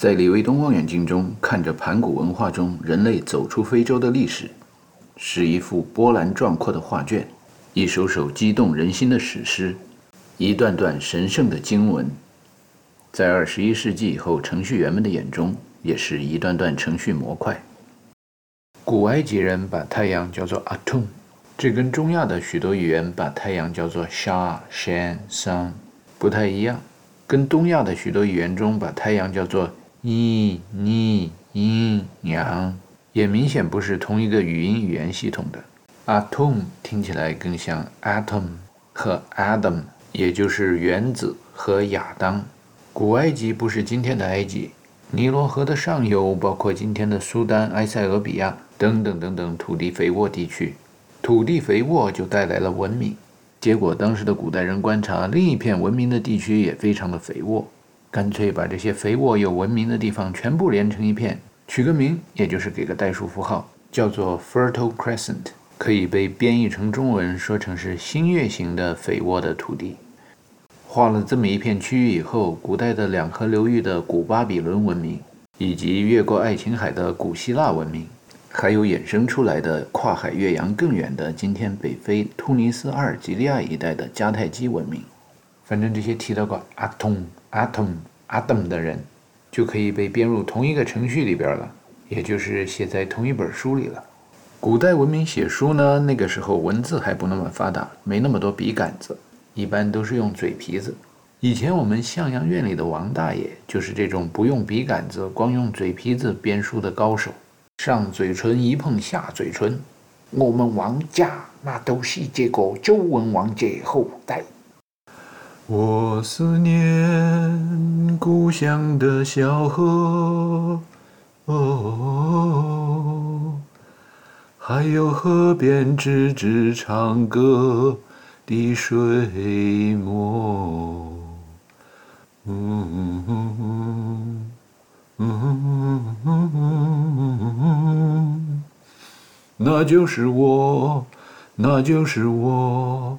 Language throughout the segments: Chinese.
在李卫东望远镜中看着盘古文化中人类走出非洲的历史，是一幅波澜壮阔的画卷，一首首激动人心的史诗，一段段神圣的经文。在二十一世纪以后，程序员们的眼中，也是一段段程序模块。古埃及人把太阳叫做 Atum，这跟中亚的许多语言把太阳叫做 Sha、Shan、Sun 不太一样，跟东亚的许多语言中把太阳叫做一、你、阴、阳，也明显不是同一个语音语言系统的。Atom 听起来更像 Atom 和 Adam，也就是原子和亚当。古埃及不是今天的埃及，尼罗河的上游包括今天的苏丹、埃塞俄比亚等等等等土地肥沃地区。土地肥沃就带来了文明，结果当时的古代人观察另一片文明的地区也非常的肥沃。干脆把这些肥沃又文明的地方全部连成一片，取个名，也就是给个代数符号，叫做 Fertile Crescent，可以被编译成中文，说成是新月形的肥沃的土地。画了这么一片区域以后，古代的两河流域的古巴比伦文明，以及越过爱琴海的古希腊文明，还有衍生出来的跨海越洋更远的今天北非突尼斯、阿尔及利亚一带的迦太基文明，反正这些提到过阿通。Atom atom 的人，就可以被编入同一个程序里边了，也就是写在同一本书里了。古代文明写书呢，那个时候文字还不那么发达，没那么多笔杆子，一般都是用嘴皮子。以前我们向阳院里的王大爷就是这种不用笔杆子，光用嘴皮子编书的高手。上嘴唇一碰下嘴唇，我们王家那都是这个周文王这后代。我思念故乡的小河，哦，还有河边吱吱唱歌的水墨，嗯嗯嗯，那就是我，那就是我。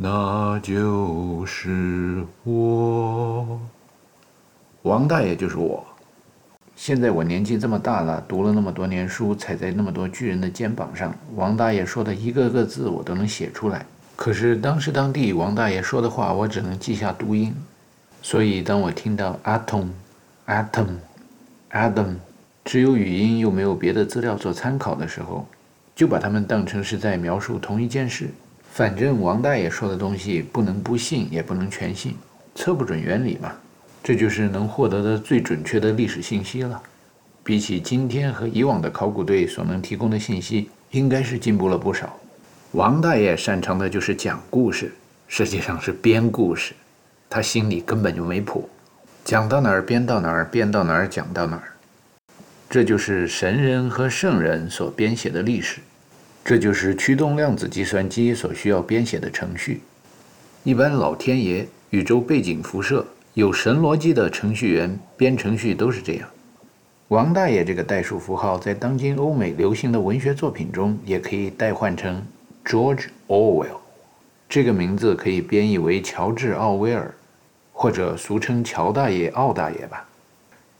那就是我，王大爷就是我。现在我年纪这么大了，读了那么多年书，踩在那么多巨人的肩膀上，王大爷说的一个个字我都能写出来。可是当时当地王大爷说的话，我只能记下读音。所以当我听到 atom、atom、adam，只有语音又没有别的资料做参考的时候，就把它们当成是在描述同一件事。反正王大爷说的东西不能不信，也不能全信，测不准原理嘛。这就是能获得的最准确的历史信息了。比起今天和以往的考古队所能提供的信息，应该是进步了不少。王大爷擅长的就是讲故事，实际上是编故事，他心里根本就没谱，讲到哪儿编到哪儿，编到哪儿讲到哪儿。这就是神人和圣人所编写的历史。这就是驱动量子计算机所需要编写的程序。一般老天爷、宇宙背景辐射、有神逻辑的程序员编程序都是这样。王大爷这个代数符号在当今欧美流行的文学作品中也可以代换成 George Orwell，这个名字可以编译为乔治·奥威尔，或者俗称乔大爷、奥大爷吧。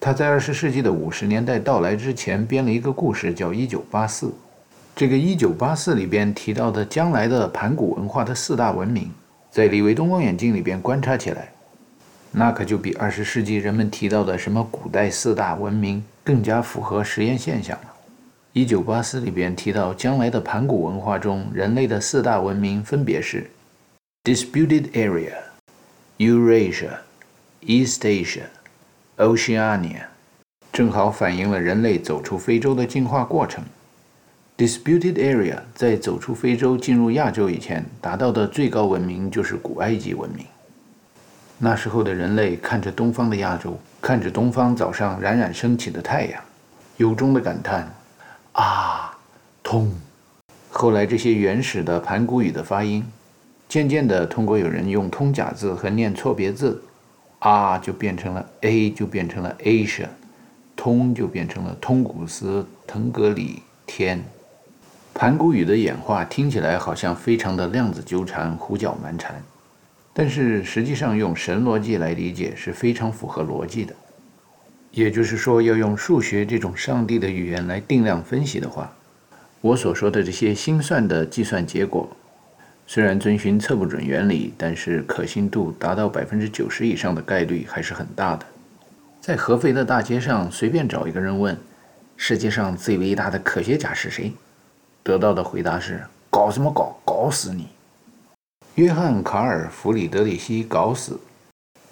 他在二十世纪的五十年代到来之前编了一个故事，叫《一九八四》。这个一九八四里边提到的将来的盘古文化的四大文明，在李维东望远镜里边观察起来，那可就比二十世纪人们提到的什么古代四大文明更加符合实验现象了。一九八四里边提到将来的盘古文化中，人类的四大文明分别是：Disputed Area、Eurasia、East Asia、Oceania，正好反映了人类走出非洲的进化过程。Disputed area 在走出非洲进入亚洲以前，达到的最高文明就是古埃及文明。那时候的人类看着东方的亚洲，看着东方早上冉冉升起的太阳，由衷的感叹：“啊，通！”后来这些原始的盘古语的发音，渐渐的通过有人用通假字和念错别字，啊就变成了 a，就变成了 Asia，通就变成了通古斯、腾格里、天。盘古语的演化听起来好像非常的量子纠缠、胡搅蛮缠，但是实际上用神逻辑来理解是非常符合逻辑的。也就是说，要用数学这种上帝的语言来定量分析的话，我所说的这些心算的计算结果，虽然遵循测不准原理，但是可信度达到百分之九十以上的概率还是很大的。在合肥的大街上随便找一个人问：“世界上最伟大的科学家是谁？”得到的回答是：“搞什么搞？搞死你！”约翰·卡尔·弗里德里希·搞死。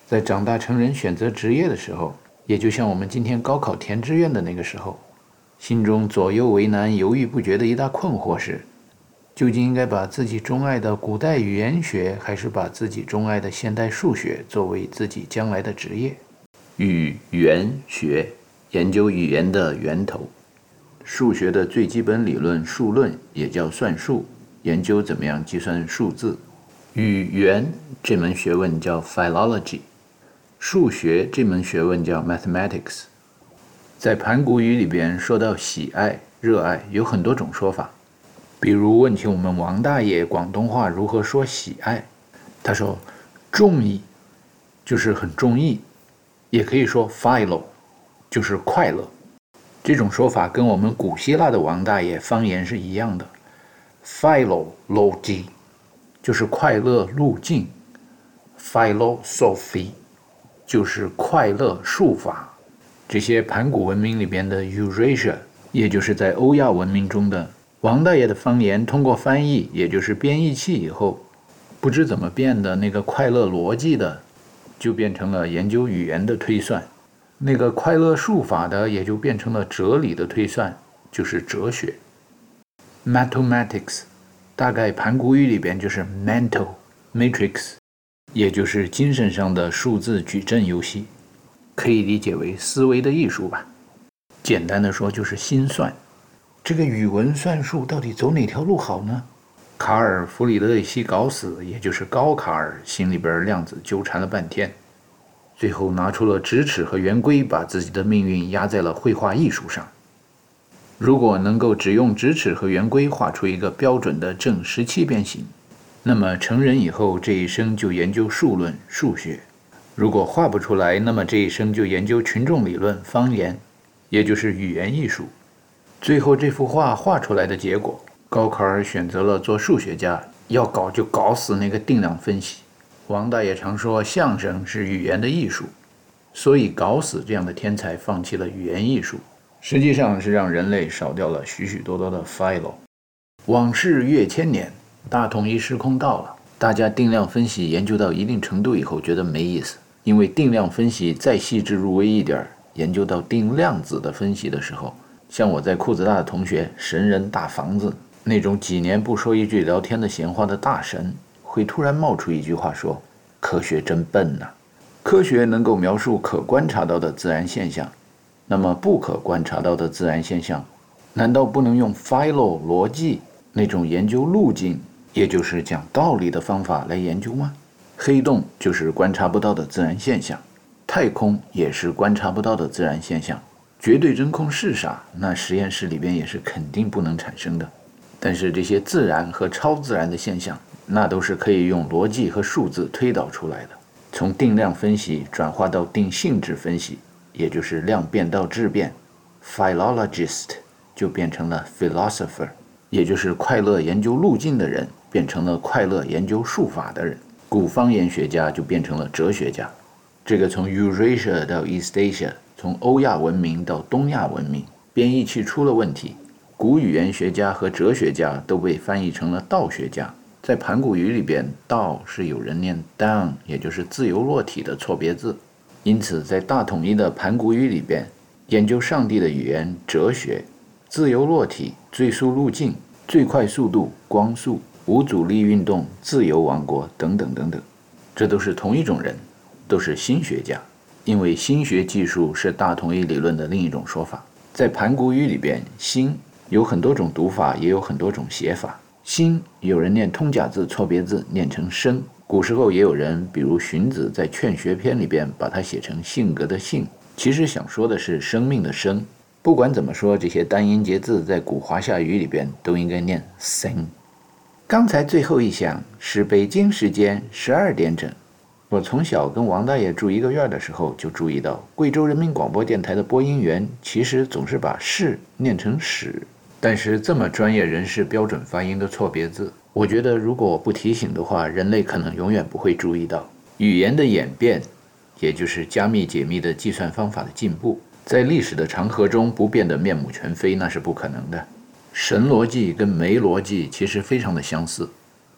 在长大成人选择职业的时候。也就像我们今天高考填志愿的那个时候，心中左右为难、犹豫不决的一大困惑是：究竟应该把自己钟爱的古代语言学，还是把自己钟爱的现代数学作为自己将来的职业？语言学研究语言的源头，数学的最基本理论数论也叫算术，研究怎么样计算数字。语言这门学问叫 philology。数学这门学问叫 mathematics，在盘古语里边说到喜爱、热爱，有很多种说法。比如问起我们王大爷广东话如何说喜爱，他说中意就是很中意，也可以说 philo 就是快乐。这种说法跟我们古希腊的王大爷方言是一样的，philology 就是快乐路径，philosophy。就是快乐术法，这些盘古文明里边的 Eurasia，也就是在欧亚文明中的王大爷的方言，通过翻译，也就是编译器以后，不知怎么变的那个快乐逻辑的，就变成了研究语言的推算；那个快乐术法的，也就变成了哲理的推算，就是哲学。Mathematics，大概盘古语里边就是 mental matrix。也就是精神上的数字矩阵游戏，可以理解为思维的艺术吧。简单的说，就是心算。这个语文算术到底走哪条路好呢？卡尔·弗里德里希·搞死，也就是高卡尔，心里边量子纠缠了半天，最后拿出了直尺和圆规，把自己的命运压在了绘画艺术上。如果能够只用直尺和圆规画出一个标准的正十七边形。那么成人以后这一生就研究数论数学，如果画不出来，那么这一生就研究群众理论方言，也就是语言艺术。最后这幅画画出来的结果，高考儿选择了做数学家，要搞就搞死那个定量分析。王大爷常说相声是语言的艺术，所以搞死这样的天才放弃了语言艺术，实际上是让人类少掉了许许多多的 filo。往事越千年。大统一时空到了，大家定量分析研究到一定程度以后，觉得没意思，因为定量分析再细致入微一点，研究到定量子的分析的时候，像我在裤子大的同学神人大房子那种几年不说一句聊天的闲话的大神，会突然冒出一句话说：“科学真笨呐！科学能够描述可观察到的自然现象，那么不可观察到的自然现象，难道不能用 philo 逻辑那种研究路径？”也就是讲道理的方法来研究吗？黑洞就是观察不到的自然现象，太空也是观察不到的自然现象。绝对真空是啥？那实验室里边也是肯定不能产生的。但是这些自然和超自然的现象，那都是可以用逻辑和数字推导出来的。从定量分析转化到定性质分析，也就是量变到质变，philologist 就变成了 philosopher，也就是快乐研究路径的人。变成了快乐研究术法的人，古方言学家就变成了哲学家。这个从 Eurasia 到 Eastasia，从欧亚文明到东亚文明，编译器出了问题，古语言学家和哲学家都被翻译成了道学家。在盘古语里边，道是有人念 down，也就是自由落体的错别字。因此，在大统一的盘古语里边，研究上帝的语言哲学，自由落体、最速路径、最快速度、光速。无阻力运动、自由王国等等等等，这都是同一种人，都是心学家。因为心学技术是大统一理论的另一种说法。在盘古语里边，“心”有很多种读法，也有很多种写法。心有人念通假字错别字，念成“生”。古时候也有人，比如荀子在《劝学篇》里边，把它写成“性格”的“性”，其实想说的是生命的“生”。不管怎么说，这些单音节字在古华夏语里边都应该念“生”。刚才最后一响是北京时间十二点整，我从小跟王大爷住一个院的时候，就注意到贵州人民广播电台的播音员其实总是把“是”念成“屎”。但是这么专业人士标准发音的错别字，我觉得如果我不提醒的话，人类可能永远不会注意到。语言的演变，也就是加密解密的计算方法的进步，在历史的长河中不变得面目全非，那是不可能的。神逻辑跟没逻辑其实非常的相似。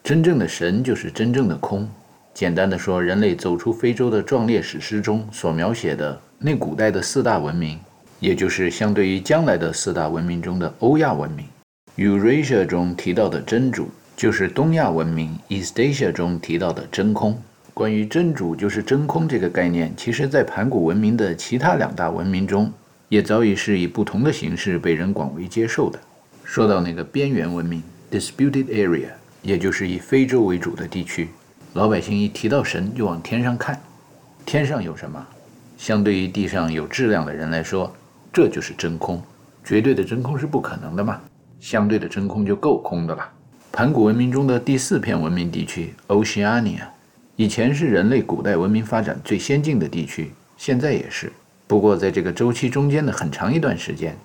真正的神就是真正的空。简单的说，人类走出非洲的壮烈史诗中所描写的那古代的四大文明。也就是相对于将来的四大文明中的欧亚文明，Eurasia 中提到的真主，就是东亚文明 Eastasia 中提到的真空。关于真主就是真空这个概念，其实在盘古文明的其他两大文明中，也早已是以不同的形式被人广为接受的。说到那个边缘文明 Disputed Area，也就是以非洲为主的地区，老百姓一提到神就往天上看，天上有什么？相对于地上有质量的人来说。这就是真空，绝对的真空是不可能的嘛，相对的真空就够空的了。盘古文明中的第四片文明地区 Oceania，以前是人类古代文明发展最先进的地区，现在也是。不过在这个周期中间的很长一段时间，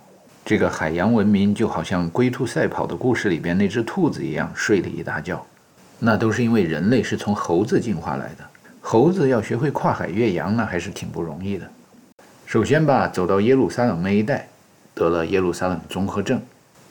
这个海洋文明就好像龟兔赛跑的故事里边那只兔子一样睡了一大觉。那都是因为人类是从猴子进化来的，猴子要学会跨海越洋，那还是挺不容易的。首先吧，走到耶路撒冷那一带，得了耶路撒冷综合症，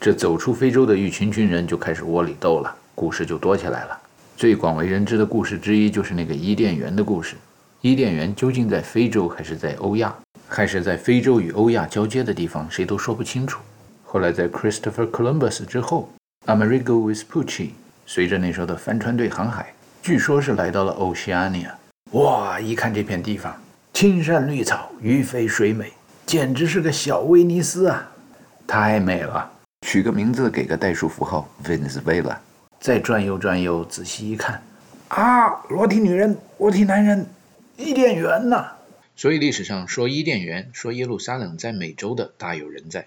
这走出非洲的一群群人就开始窝里斗了，故事就多起来了。最广为人知的故事之一就是那个伊甸园的故事。伊甸园究竟在非洲还是在欧亚，还是在非洲与欧亚交接的地方，谁都说不清楚。后来在 Christopher Columbus 之后，Amerigo Vespucci 随着那时候的帆船队航海，据说是来到了 Oceania。哇，一看这片地方。青山绿草，鱼肥水美，简直是个小威尼斯啊！太美了，取个名字，给个代数符号，Venezuela。再转悠转悠，仔细一看，啊，裸体女人，裸体男人，伊甸园呐！所以历史上说伊甸园，说耶路撒冷在美洲的大有人在。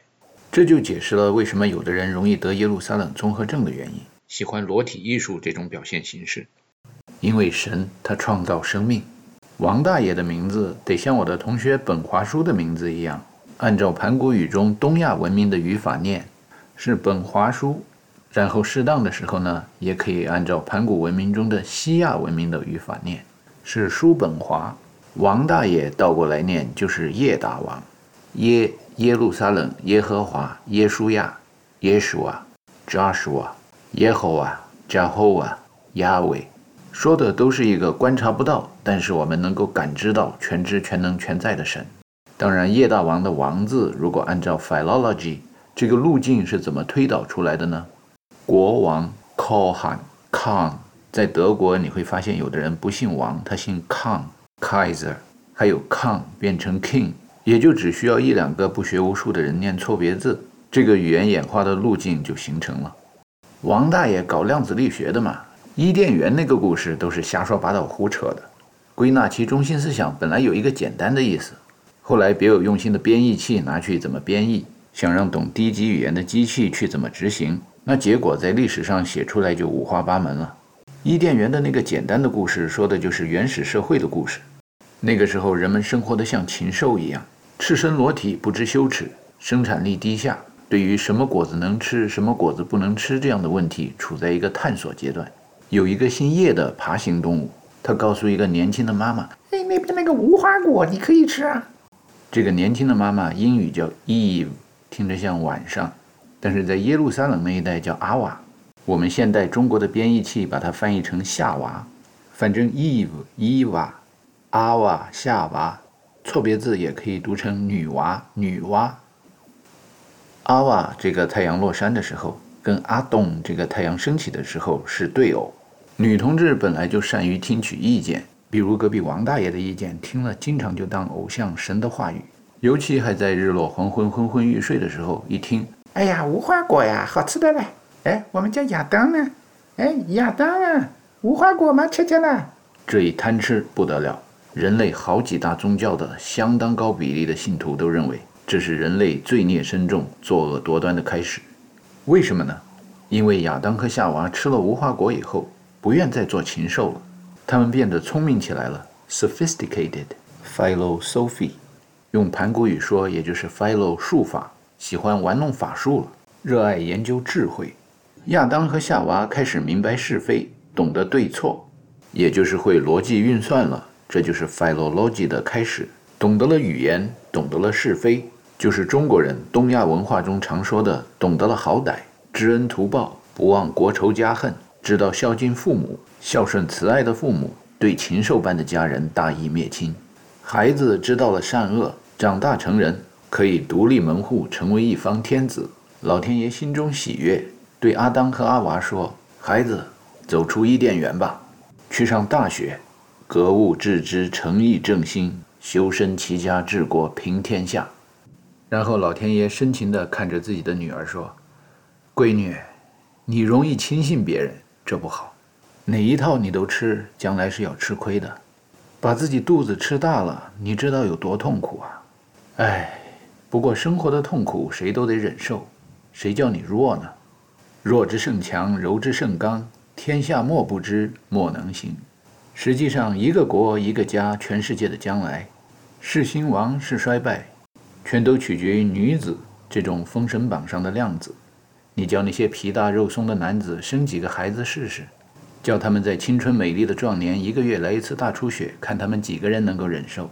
这就解释了为什么有的人容易得耶路撒冷综合症的原因，喜欢裸体艺术这种表现形式。因为神他创造生命。王大爷的名字得像我的同学本华书的名字一样，按照盘古语中东亚文明的语法念，是本华书。然后适当的时候呢，也可以按照盘古文明中的西亚文明的语法念，是叔本华。王大爷倒过来念就是叶大王，耶耶路撒冷耶和华耶稣亚耶稣啊，Joshua 耶和华 Jehovah Yahweh。说的都是一个观察不到，但是我们能够感知到全知全能全在的神。当然，叶大王的王字，如果按照 philology 这个路径是怎么推导出来的呢？国王 Khan Khan，在德国你会发现有的人不姓王，他姓 Khan Kaiser，还有 Khan 变成 King，也就只需要一两个不学无术的人念错别字，这个语言演化的路径就形成了。王大爷搞量子力学的嘛。伊甸园那个故事都是瞎说八道胡扯的，归纳其中心思想本来有一个简单的意思，后来别有用心的编译器拿去怎么编译，想让懂低级语言的机器去怎么执行，那结果在历史上写出来就五花八门了。伊甸园的那个简单的故事说的就是原始社会的故事，那个时候人们生活的像禽兽一样，赤身裸体不知羞耻，生产力低下，对于什么果子能吃，什么果子不能吃这样的问题处在一个探索阶段。有一个姓叶的爬行动物，他告诉一个年轻的妈妈：“哎，那边那个无花果你可以吃啊。”这个年轻的妈妈英语叫 Eve，听着像晚上，但是在耶路撒冷那一带叫阿瓦。我们现代中国的编译器把它翻译成夏娃，反正 Eve、伊娃、阿瓦、夏娃，错别字也可以读成女娃、女娲。阿瓦这个太阳落山的时候。跟阿东这个太阳升起的时候是对偶。女同志本来就善于听取意见，比如隔壁王大爷的意见，听了经常就当偶像神的话语。尤其还在日落黄昏、昏昏欲睡的时候，一听，哎呀，无花果呀，好吃的嘞！哎，我们家亚当呢？哎，亚当啊，无花果吗？吃吃了。这一贪吃不得了，人类好几大宗教的相当高比例的信徒都认为，这是人类罪孽深重、作恶多端的开始。为什么呢？因为亚当和夏娃吃了无花果以后，不愿再做禽兽了，他们变得聪明起来了，sophisticated philosophy，用盘古语说，也就是 philo 术法，喜欢玩弄法术了，热爱研究智慧。亚当和夏娃开始明白是非，懂得对错，也就是会逻辑运算了，这就是 philology 的开始。懂得了语言，懂得了是非，就是中国人东亚文化中常说的“懂得了好歹，知恩图报，不忘国仇家恨”，知道孝敬父母，孝顺慈爱的父母，对禽兽般的家人大义灭亲。孩子知道了善恶，长大成人，可以独立门户，成为一方天子。老天爷心中喜悦，对阿当和阿娃说：“孩子，走出伊甸园吧，去上大学，格物致知，诚意正心。”修身齐家治国平天下，然后老天爷深情地看着自己的女儿说：“闺女，你容易轻信别人，这不好。哪一套你都吃，将来是要吃亏的。把自己肚子吃大了，你知道有多痛苦啊？哎，不过生活的痛苦谁都得忍受，谁叫你弱呢？弱之胜强，柔之胜刚，天下莫不知，莫能行。实际上，一个国，一个家，全世界的将来。”是兴亡是衰败，全都取决于女子这种封神榜上的量子。你叫那些皮大肉松的男子生几个孩子试试，叫他们在青春美丽的壮年一个月来一次大出血，看他们几个人能够忍受。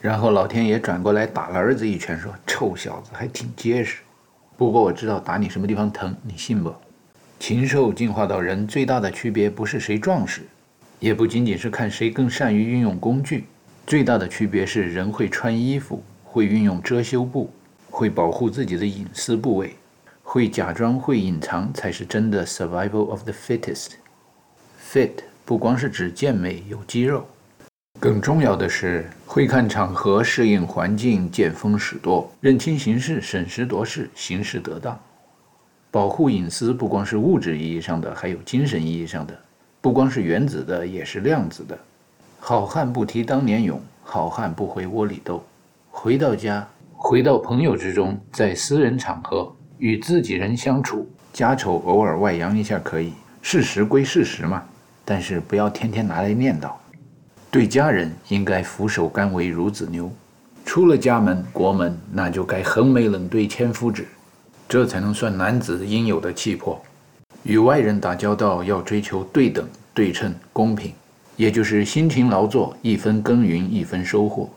然后老天爷转过来打了儿子一拳，说：“臭小子，还挺结实。不过我知道打你什么地方疼，你信不？禽兽进化到人最大的区别不是谁壮实，也不仅仅是看谁更善于运用工具。”最大的区别是，人会穿衣服，会运用遮羞布，会保护自己的隐私部位，会假装，会隐藏，才是真的 survival of the fittest。fit 不光是指健美有肌肉，更重要的是会看场合，适应环境，见风使舵，认清形势，审时度势，行事得当。保护隐私不光是物质意义上的，还有精神意义上的，不光是原子的，也是量子的。好汉不提当年勇，好汉不回窝里斗。回到家，回到朋友之中，在私人场合与自己人相处，家丑偶尔外扬一下可以，事实归事实嘛。但是不要天天拿来念叨。对家人应该俯首甘为孺子牛，出了家门国门，那就该横眉冷对千夫指，这才能算男子应有的气魄。与外人打交道要追求对等、对称、公平。也就是辛勤劳作，一分耕耘一分收获。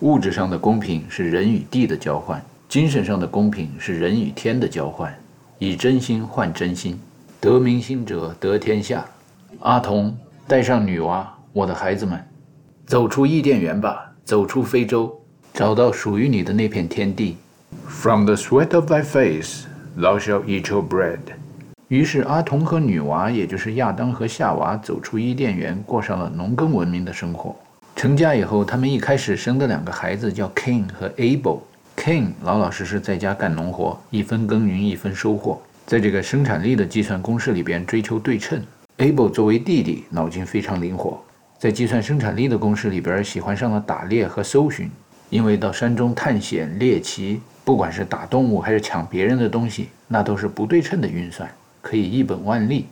物质上的公平是人与地的交换，精神上的公平是人与天的交换。以真心换真心，得民心者得天下。阿童，带上女娃，我的孩子们，走出伊甸园吧，走出非洲，找到属于你的那片天地。From the sweat of thy face, thou shalt eat your bread. 于是，阿童和女娃，也就是亚当和夏娃，走出伊甸园，过上了农耕文明的生活。成家以后，他们一开始生的两个孩子叫 Cain 和 Abel。Cain 老老实实在家干农活，一分耕耘一分收获，在这个生产力的计算公式里边追求对称。Abel 作为弟弟，脑筋非常灵活，在计算生产力的公式里边喜欢上了打猎和搜寻，因为到山中探险猎奇，不管是打动物还是抢别人的东西，那都是不对称的运算。可以一本万利，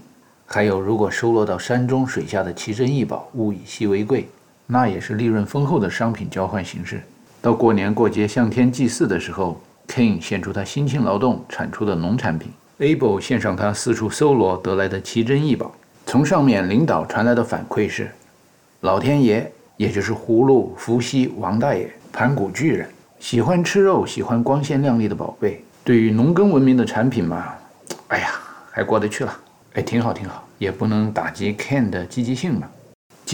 还有如果收罗到山中水下的奇珍异宝，物以稀为贵，那也是利润丰厚的商品交换形式。到过年过节向天祭祀的时候，King 献出他辛勤劳动产出的农产品，Abel 献上他四处搜罗得来的奇珍异宝。从上面领导传来的反馈是，老天爷，也就是葫芦、伏羲、王大爷、盘古巨人，喜欢吃肉，喜欢光鲜亮丽的宝贝。对于农耕文明的产品嘛，哎呀。还过得去了，哎，挺好挺好，也不能打击 Ken 的积极性嘛。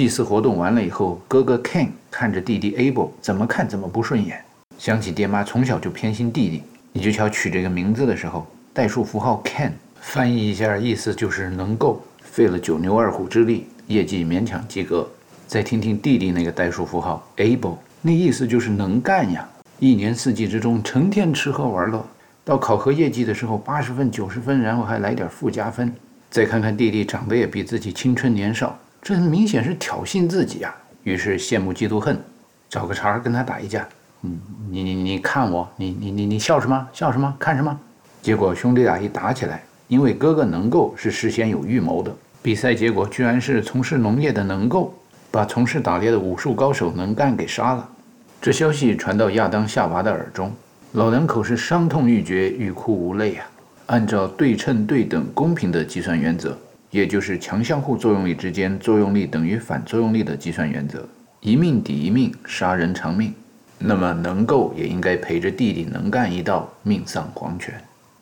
祭祀活动完了以后，哥哥 Ken 看着弟弟 Abel，怎么看怎么不顺眼。想起爹妈从小就偏心弟弟，你就瞧取这个名字的时候，代数符号 Ken 翻译一下，意思就是能够，费了九牛二虎之力，业绩勉强及格。再听听弟弟那个代数符号 Abel，那意思就是能干呀，一年四季之中成天吃喝玩乐。到考核业绩的时候，八十分、九十分，然后还来点附加分。再看看弟弟长得也比自己青春年少，这明显是挑衅自己啊！于是羡慕嫉妒恨，找个茬跟他打一架。嗯，你你你看我，你你你你笑什么？笑什么？看什么？结果兄弟俩一打起来，因为哥哥能够是事先有预谋的，比赛结果居然是从事农业的能够把从事打猎的武术高手能干给杀了。这消息传到亚当夏娃的耳中，老两口是伤痛欲绝，欲哭无泪啊！按照对称、对等、公平的计算原则，也就是强相互作用力之间作用力等于反作用力的计算原则，一命抵一命，杀人偿命。那么能够也应该陪着弟弟能干一道，命丧黄泉。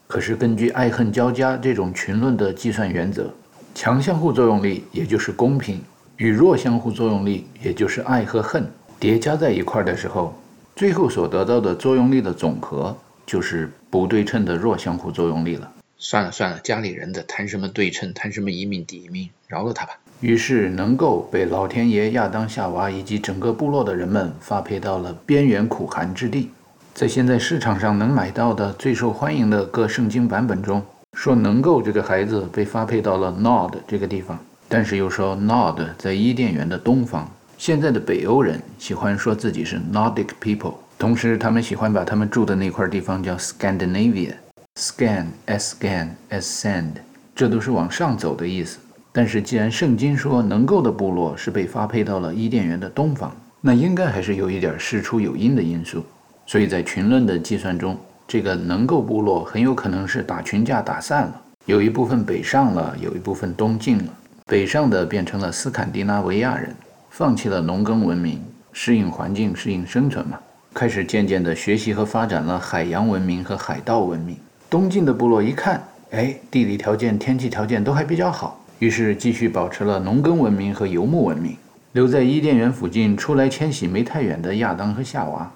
可是根据爱恨交加这种群论的计算原则，强相互作用力也就是公平，与弱相互作用力也就是爱和恨。叠加在一块的时候，最后所得到的作用力的总和就是不对称的弱相互作用力了。算了算了，家里人的谈什么对称，谈什么一命抵一命，饶了他吧。于是能够被老天爷亚当夏娃以及整个部落的人们发配到了边缘苦寒之地。在现在市场上能买到的最受欢迎的各圣经版本中，说能够这个孩子被发配到了 Nod 这个地方，但是又说 Nod 在伊甸园的东方。现在的北欧人喜欢说自己是 Nordic people，同时他们喜欢把他们住的那块地方叫 Scandinavia Scandinavia，Scan S Scan S Sand，这都是往上走的意思。但是既然圣经说能够的部落是被发配到了伊甸园的东方，那应该还是有一点事出有因的因素。所以在群论的计算中，这个能够部落很有可能是打群架打散了，有一部分北上了，有一部分东进了，北上的变成了斯堪的纳维亚人。放弃了农耕文明，适应环境，适应生存嘛，开始渐渐地学习和发展了海洋文明和海盗文明。东晋的部落一看，哎，地理条件、天气条件都还比较好，于是继续保持了农耕文明和游牧文明。留在伊甸园附近出来迁徙没太远的亚当和夏娃，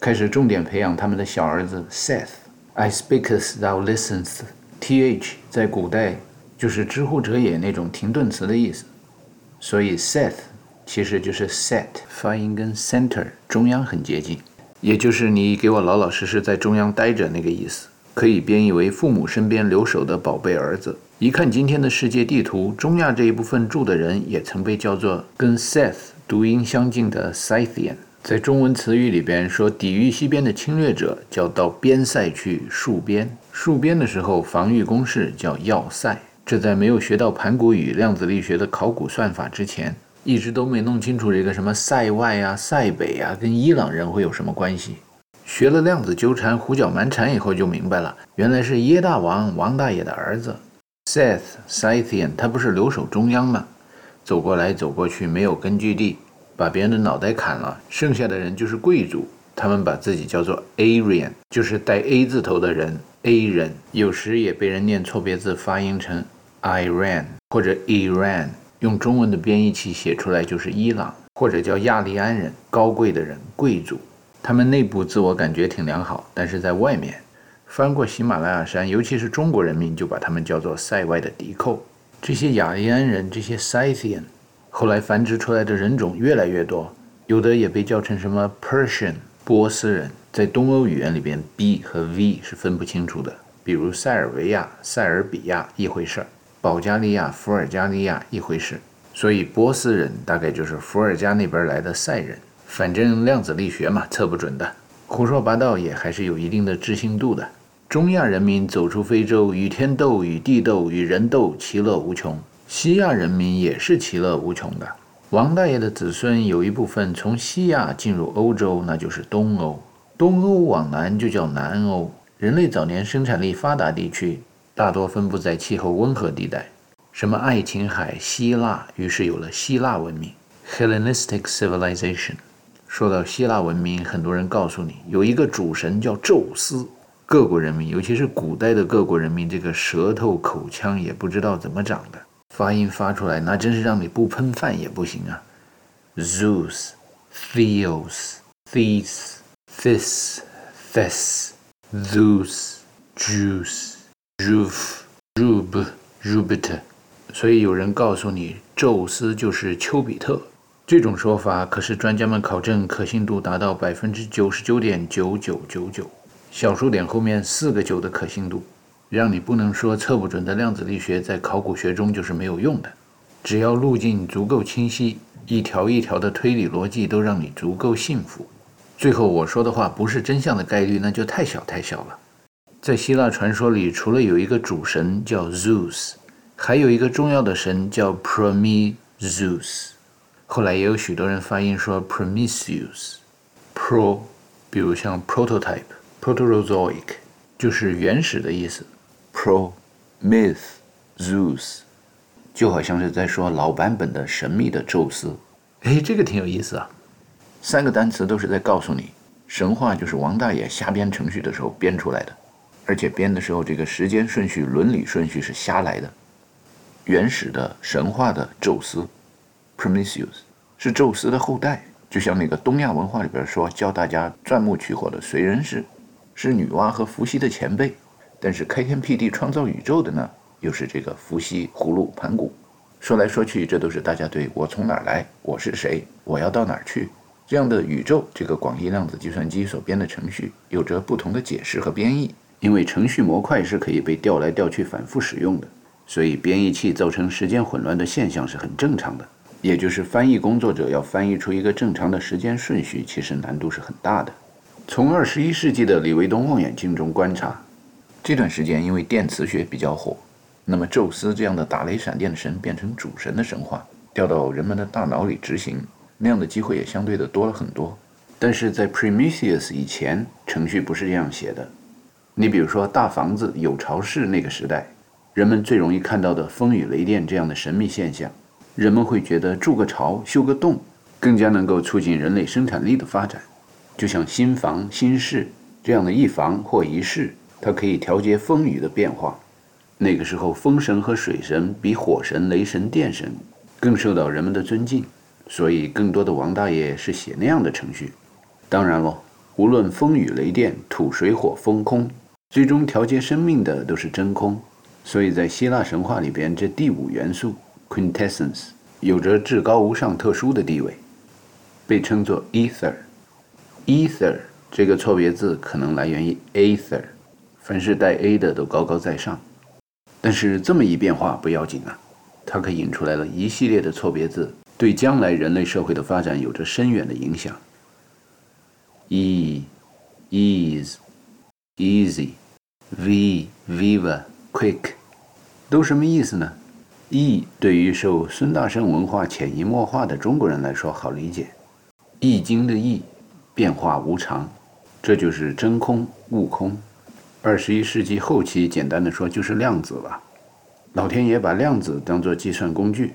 开始重点培养他们的小儿子 Seth。I speakest, thou listenest. Th 在古代就是知乎者也那种停顿词的意思，所以 Seth。其实就是 set 发音跟 center 中央很接近，也就是你给我老老实实在中央待着那个意思，可以编译为父母身边留守的宝贝儿子。一看今天的世界地图，中亚这一部分住的人也曾被叫做跟 Seth 读音相近的 Scythian。在中文词语里边说，抵御西边的侵略者叫到边塞去戍边，戍边的时候防御工事叫要塞。这在没有学到盘古语量子力学的考古算法之前。一直都没弄清楚这个什么塞外啊、塞北啊，跟伊朗人会有什么关系？学了量子纠缠、胡搅蛮缠以后，就明白了，原来是耶大王王大爷的儿子 Seth Scythian，他不是留守中央吗？走过来走过去没有根据地，把别人的脑袋砍了，剩下的人就是贵族，他们把自己叫做 Aryan，就是带 A 字头的人，A 人，有时也被人念错别字，发音成 Iran 或者 Iran。用中文的编译器写出来就是伊朗，或者叫亚利安人，高贵的人，贵族。他们内部自我感觉挺良好，但是在外面，翻过喜马拉雅山，尤其是中国人民就把他们叫做塞外的敌寇。这些雅利安人，这些 Scythian，后来繁殖出来的人种越来越多，有的也被叫成什么 Persian，波斯人。在东欧语言里边，B 和 V 是分不清楚的，比如塞尔维亚、塞尔比亚一回事儿。保加利亚、伏尔加利亚一回事，所以波斯人大概就是伏尔加那边来的塞人。反正量子力学嘛，测不准的，胡说八道也还是有一定的置信度的。中亚人民走出非洲，与天斗，与地斗，与人斗，其乐无穷。西亚人民也是其乐无穷的。王大爷的子孙有一部分从西亚进入欧洲，那就是东欧。东欧往南就叫南欧。人类早年生产力发达地区。大多分布在气候温和地带，什么爱琴海、希腊，于是有了希腊文明 （Hellenistic civilization）。说到希腊文明，很多人告诉你有一个主神叫宙斯。各国人民，尤其是古代的各国人民，这个舌头口腔也不知道怎么长的，发音发出来那真是让你不喷饭也不行啊！Zeus、Theos、Thes、This、Thes、Zeus、Juice。Roof, Rube, Rubiter，所以有人告诉你，宙斯就是丘比特。这种说法可是专家们考证可信度达到百分之九十九点九九九九，小数点后面四个九的可信度，让你不能说测不准的量子力学在考古学中就是没有用的。只要路径足够清晰，一条一条的推理逻辑都让你足够信服，最后我说的话不是真相的概率那就太小太小了。在希腊传说里，除了有一个主神叫 Zeus，还有一个重要的神叫 Prometheus。后来也有许多人发音说 Prometheus，pro，比如像 prototype，Proterozoic，就是原始的意思，Pro，myth，Zeus，就好像是在说老版本的神秘的宙斯。哎，这个挺有意思啊。三个单词都是在告诉你，神话就是王大爷瞎编程序的时候编出来的，而且编的时候这个时间顺序、伦理顺序是瞎来的。原始的神话的宙斯，Prometheus，是宙斯的后代，就像那个东亚文化里边说教大家钻木取火的燧人氏，是女娲和伏羲的前辈。但是开天辟地创造宇宙的呢，又是这个伏羲、葫芦、盘古。说来说去，这都是大家对我从哪儿来，我是谁，我要到哪儿去这样的宇宙。这个广义量子计算机所编的程序有着不同的解释和编译，因为程序模块是可以被调来调去、反复使用的。所以，编译器造成时间混乱的现象是很正常的。也就是翻译工作者要翻译出一个正常的时间顺序，其实难度是很大的。从二十一世纪的李维东望远镜中观察，这段时间因为电磁学比较火，那么宙斯这样的打雷闪电的神变成主神的神话，掉到人们的大脑里执行，那样的机会也相对的多了很多。但是在 Prometheus 以前，程序不是这样写的。你比如说大房子有巢氏那个时代。人们最容易看到的风雨雷电这样的神秘现象，人们会觉得筑个巢、修个洞，更加能够促进人类生产力的发展。就像新房、新室这样的一房或一室，它可以调节风雨的变化。那个时候，风神和水神比火神、雷神、电神更受到人们的尊敬，所以更多的王大爷是写那样的程序。当然喽，无论风雨雷电、土水火风空，最终调节生命的都是真空。所以在希腊神话里边，这第五元素 quintessence 有着至高无上、特殊的地位，被称作 ether。ether 这个错别字可能来源于 aether，凡是带 a 的都高高在上。但是这么一变化不要紧啊，它可引出来了一系列的错别字，对将来人类社会的发展有着深远的影响。e ease easy v viva Quick，都什么意思呢？易对于受孙大圣文化潜移默化的中国人来说好理解，《易经》的易，变化无常，这就是真空、悟空。二十一世纪后期，简单的说就是量子了。老天爷把量子当做计算工具，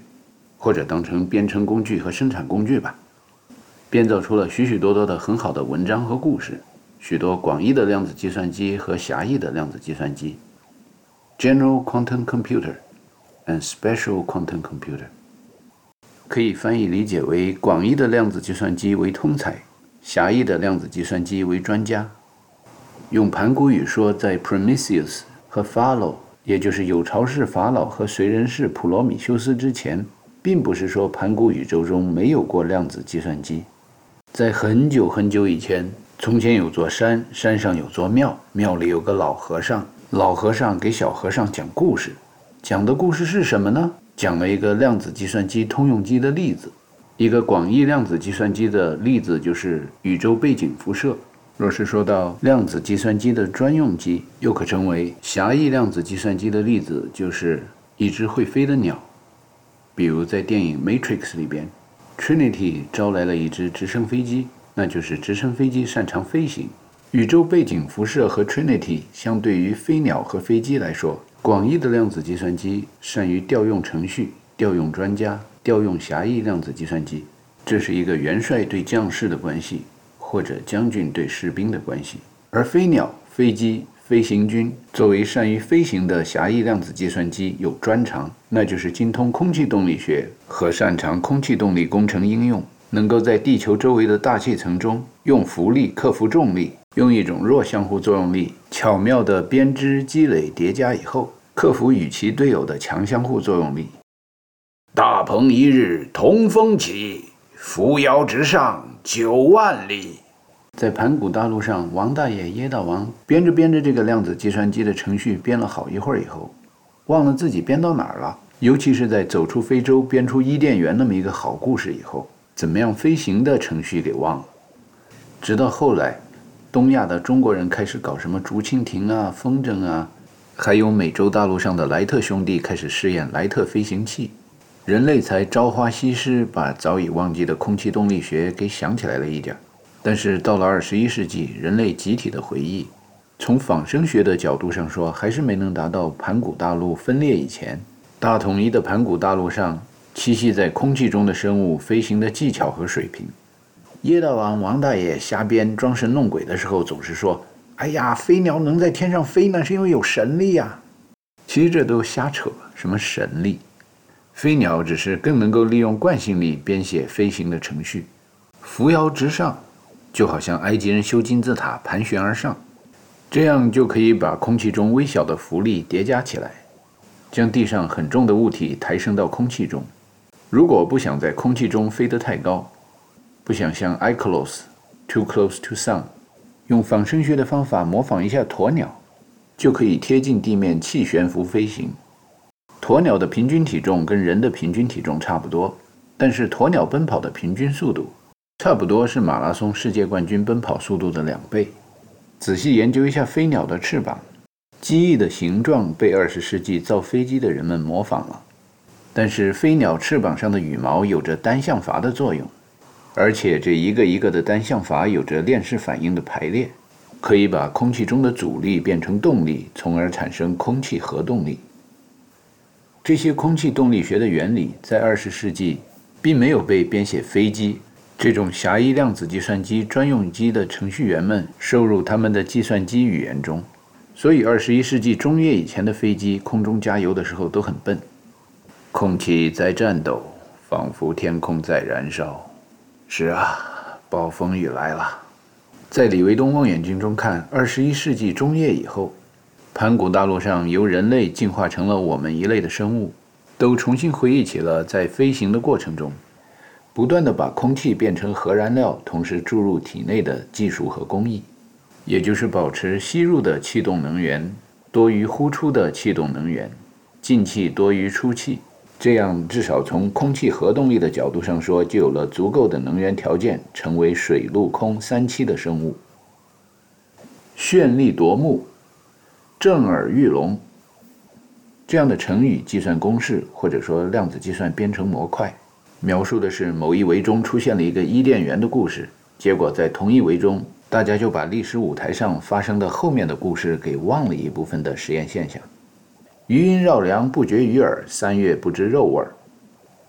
或者当成编程工具和生产工具吧，编造出了许许多多的很好的文章和故事，许多广义的量子计算机和狭义的量子计算机。General quantum computer and special quantum computer 可以翻译理解为广义的量子计算机为通才，狭义的量子计算机为专家。用盘古语说，在 Prometheus 和 Pharaoh，也就是有巢氏法老和燧人氏普罗米修斯之前，并不是说盘古宇宙中没有过量子计算机。在很久很久以前，从前有座山，山上有座庙，庙里有个老和尚。老和尚给小和尚讲故事，讲的故事是什么呢？讲了一个量子计算机通用机的例子。一个广义量子计算机的例子就是宇宙背景辐射。若是说到量子计算机的专用机，又可称为狭义量子计算机的例子，就是一只会飞的鸟。比如在电影《Matrix》里边，Trinity 招来了一只直升飞机，那就是直升飞机擅长飞行。宇宙背景辐射和 Trinity 相对于飞鸟和飞机来说，广义的量子计算机善于调用程序、调用专家、调用狭义量子计算机。这是一个元帅对将士的关系，或者将军对士兵的关系。而飞鸟、飞机、飞行军作为善于飞行的狭义量子计算机有专长，那就是精通空气动力学和擅长空气动力工程应用，能够在地球周围的大气层中用浮力克服重力。用一种弱相互作用力巧妙的编织、积累、叠加以后，克服与其队友的强相互作用力。大鹏一日同风起，扶摇直上九万里。在盘古大陆上，王大爷、耶大王编着编着这个量子计算机的程序，编了好一会儿以后，忘了自己编到哪儿了。尤其是在走出非洲、编出伊甸园那么一个好故事以后，怎么样飞行的程序给忘了。直到后来。东亚的中国人开始搞什么竹蜻蜓啊、风筝啊，还有美洲大陆上的莱特兄弟开始试验莱特飞行器，人类才朝花夕拾，把早已忘记的空气动力学给想起来了一点。但是到了二十一世纪，人类集体的回忆，从仿生学的角度上说，还是没能达到盘古大陆分裂以前大统一的盘古大陆上栖息在空气中的生物飞行的技巧和水平。耶大王王大爷瞎编装神弄鬼的时候，总是说：“哎呀，飞鸟能在天上飞，那是因为有神力呀。”其实这都瞎扯，什么神力？飞鸟只是更能够利用惯性力编写飞行的程序，扶摇直上，就好像埃及人修金字塔盘旋而上，这样就可以把空气中微小的浮力叠加起来，将地上很重的物体抬升到空气中。如果不想在空气中飞得太高，不想像 I close too close to sun，用仿生学的方法模仿一下鸵鸟。就可以贴近地面气悬浮飞行。鸵鸟的平均体重跟人的平均体重差不多，但是鸵鸟奔跑的平均速度差不多是马拉松世界冠军奔跑速度的两倍。仔细研究一下飞鸟的翅膀，机翼的形状被二十世纪造飞机的人们模仿了。但是飞鸟翅膀上的羽毛有着单向阀的作用，而且这一个一个的单向阀有着链式反应的排列。可以把空气中的阻力变成动力，从而产生空气核动力。这些空气动力学的原理在二十世纪并没有被编写飞机这种狭义量子计算机专用机的程序员们收入他们的计算机语言中，所以二十一世纪中叶以前的飞机空中加油的时候都很笨。空气在颤抖，仿佛天空在燃烧。是啊，暴风雨来了。在李维东望远镜中看，二十一世纪中叶以后，盘古大陆上由人类进化成了我们一类的生物，都重新回忆起了在飞行的过程中，不断的把空气变成核燃料，同时注入体内的技术和工艺，也就是保持吸入的气动能源多于呼出的气动能源，进气多于出气。这样，至少从空气核动力的角度上说，就有了足够的能源条件，成为水陆空三栖的生物。绚丽夺目，震耳欲聋。这样的成语计算公式，或者说量子计算编程模块，描述的是某一维中出现了一个伊甸园的故事。结果在同一维中，大家就把历史舞台上发生的后面的故事给忘了一部分的实验现象。余音绕梁不绝于耳，三月不知肉味儿。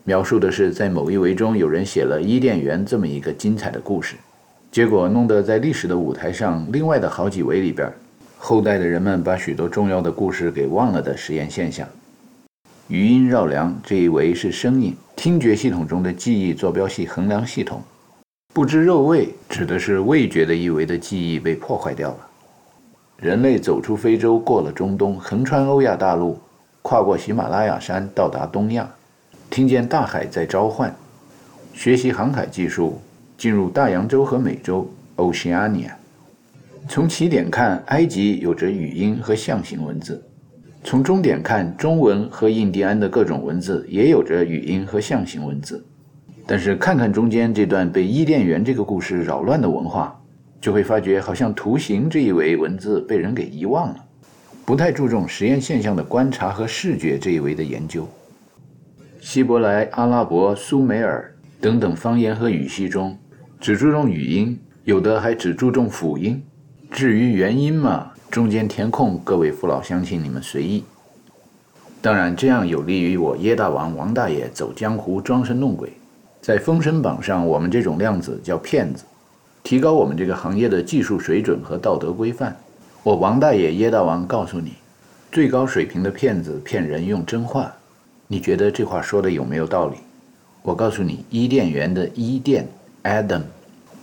描述的是在某一维中有人写了伊甸园这么一个精彩的故事，结果弄得在历史的舞台上另外的好几维里边，后代的人们把许多重要的故事给忘了的实验现象。余音绕梁这一维是声音听觉系统中的记忆坐标系衡量系统，不知肉味指的是味觉的一维的记忆被破坏掉了。人类走出非洲，过了中东，横穿欧亚大陆，跨过喜马拉雅山，到达东亚，听见大海在召唤，学习航海技术，进入大洋洲和美洲 （Oceania）。从起点看，埃及有着语音和象形文字；从终点看，中文和印第安的各种文字也有着语音和象形文字。但是，看看中间这段被伊甸园这个故事扰乱的文化。就会发觉，好像图形这一维文字被人给遗忘了，不太注重实验现象的观察和视觉这一维的研究。希伯来、阿拉伯、苏美尔等等方言和语系中，只注重语音，有的还只注重辅音。至于元音嘛，中间填空，各位父老乡亲你们随意。当然，这样有利于我耶大王王大爷走江湖装神弄鬼，在封神榜上，我们这种量子叫骗子。提高我们这个行业的技术水准和道德规范。我王大爷耶大王告诉你，最高水平的骗子骗人用真话。你觉得这话说的有没有道理？我告诉你，伊甸园的伊甸 Adam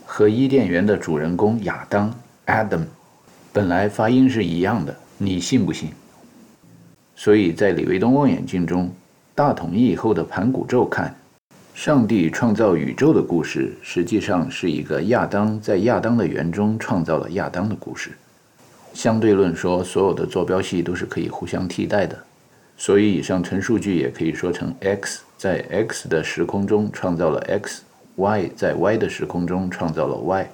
和伊甸园的主人公亚当 Adam 本来发音是一样的，你信不信？所以在李维东望远镜中，大统一以后的盘古咒看。上帝创造宇宙的故事，实际上是一个亚当在亚当的园中创造了亚当的故事。相对论说，所有的坐标系都是可以互相替代的，所以以上陈述句也可以说成：x 在 x 的时空中创造了 x，y 在 y 的时空中创造了 y，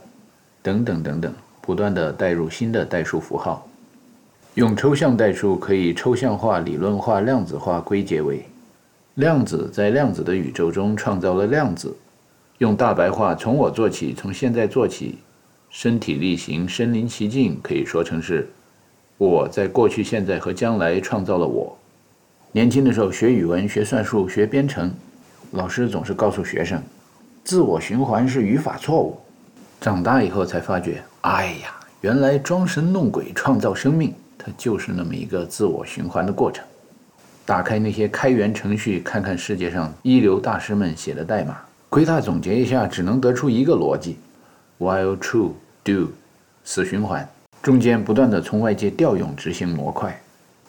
等等等等，不断的带入新的代数符号。用抽象代数可以抽象化、理论化、量子化归结为。量子在量子的宇宙中创造了量子。用大白话，从我做起，从现在做起，身体力行，身临其境，可以说成是我在过去、现在和将来创造了我。年轻的时候学语文、学算术、学编程，老师总是告诉学生，自我循环是语法错误。长大以后才发觉，哎呀，原来装神弄鬼创造生命，它就是那么一个自我循环的过程。打开那些开源程序，看看世界上一流大师们写的代码。归纳总结一下，只能得出一个逻辑：while true do，死循环，中间不断的从外界调用执行模块，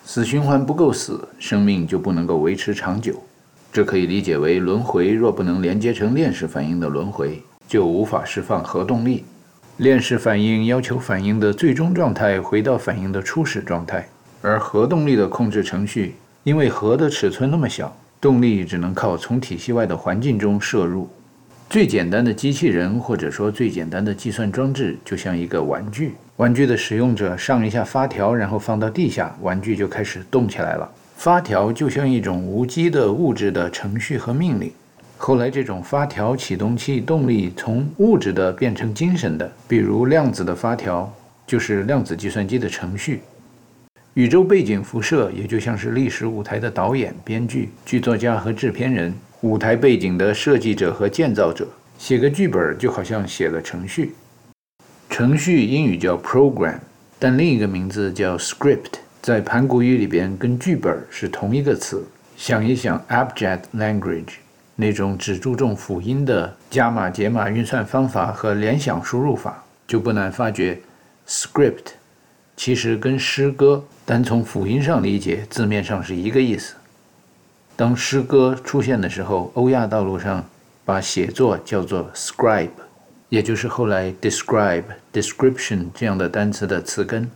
死循环不够死，生命就不能够维持长久。这可以理解为轮回若不能连接成链式反应的轮回，就无法释放核动力。链式反应要求反应的最终状态回到反应的初始状态，而核动力的控制程序，因为核的尺寸那么小。动力只能靠从体系外的环境中摄入。最简单的机器人，或者说最简单的计算装置，就像一个玩具。玩具的使用者上一下发条，然后放到地下，玩具就开始动起来了。发条就像一种无机的物质的程序和命令。后来，这种发条启动器动力从物质的变成精神的，比如量子的发条，就是量子计算机的程序。宇宙背景辐射也就像是历史舞台的导演、编剧、剧作家和制片人，舞台背景的设计者和建造者。写个剧本就好像写了程序，程序英语叫 program，但另一个名字叫 script，在盘古语里边跟剧本是同一个词。想一想 abject language 那种只注重辅音的加码解码运算方法和联想输入法，就不难发觉 script。其实跟诗歌单从辅音上理解，字面上是一个意思。当诗歌出现的时候，欧亚道路上把写作叫做 scribe，也就是后来 describe、description 这样的单词的词根。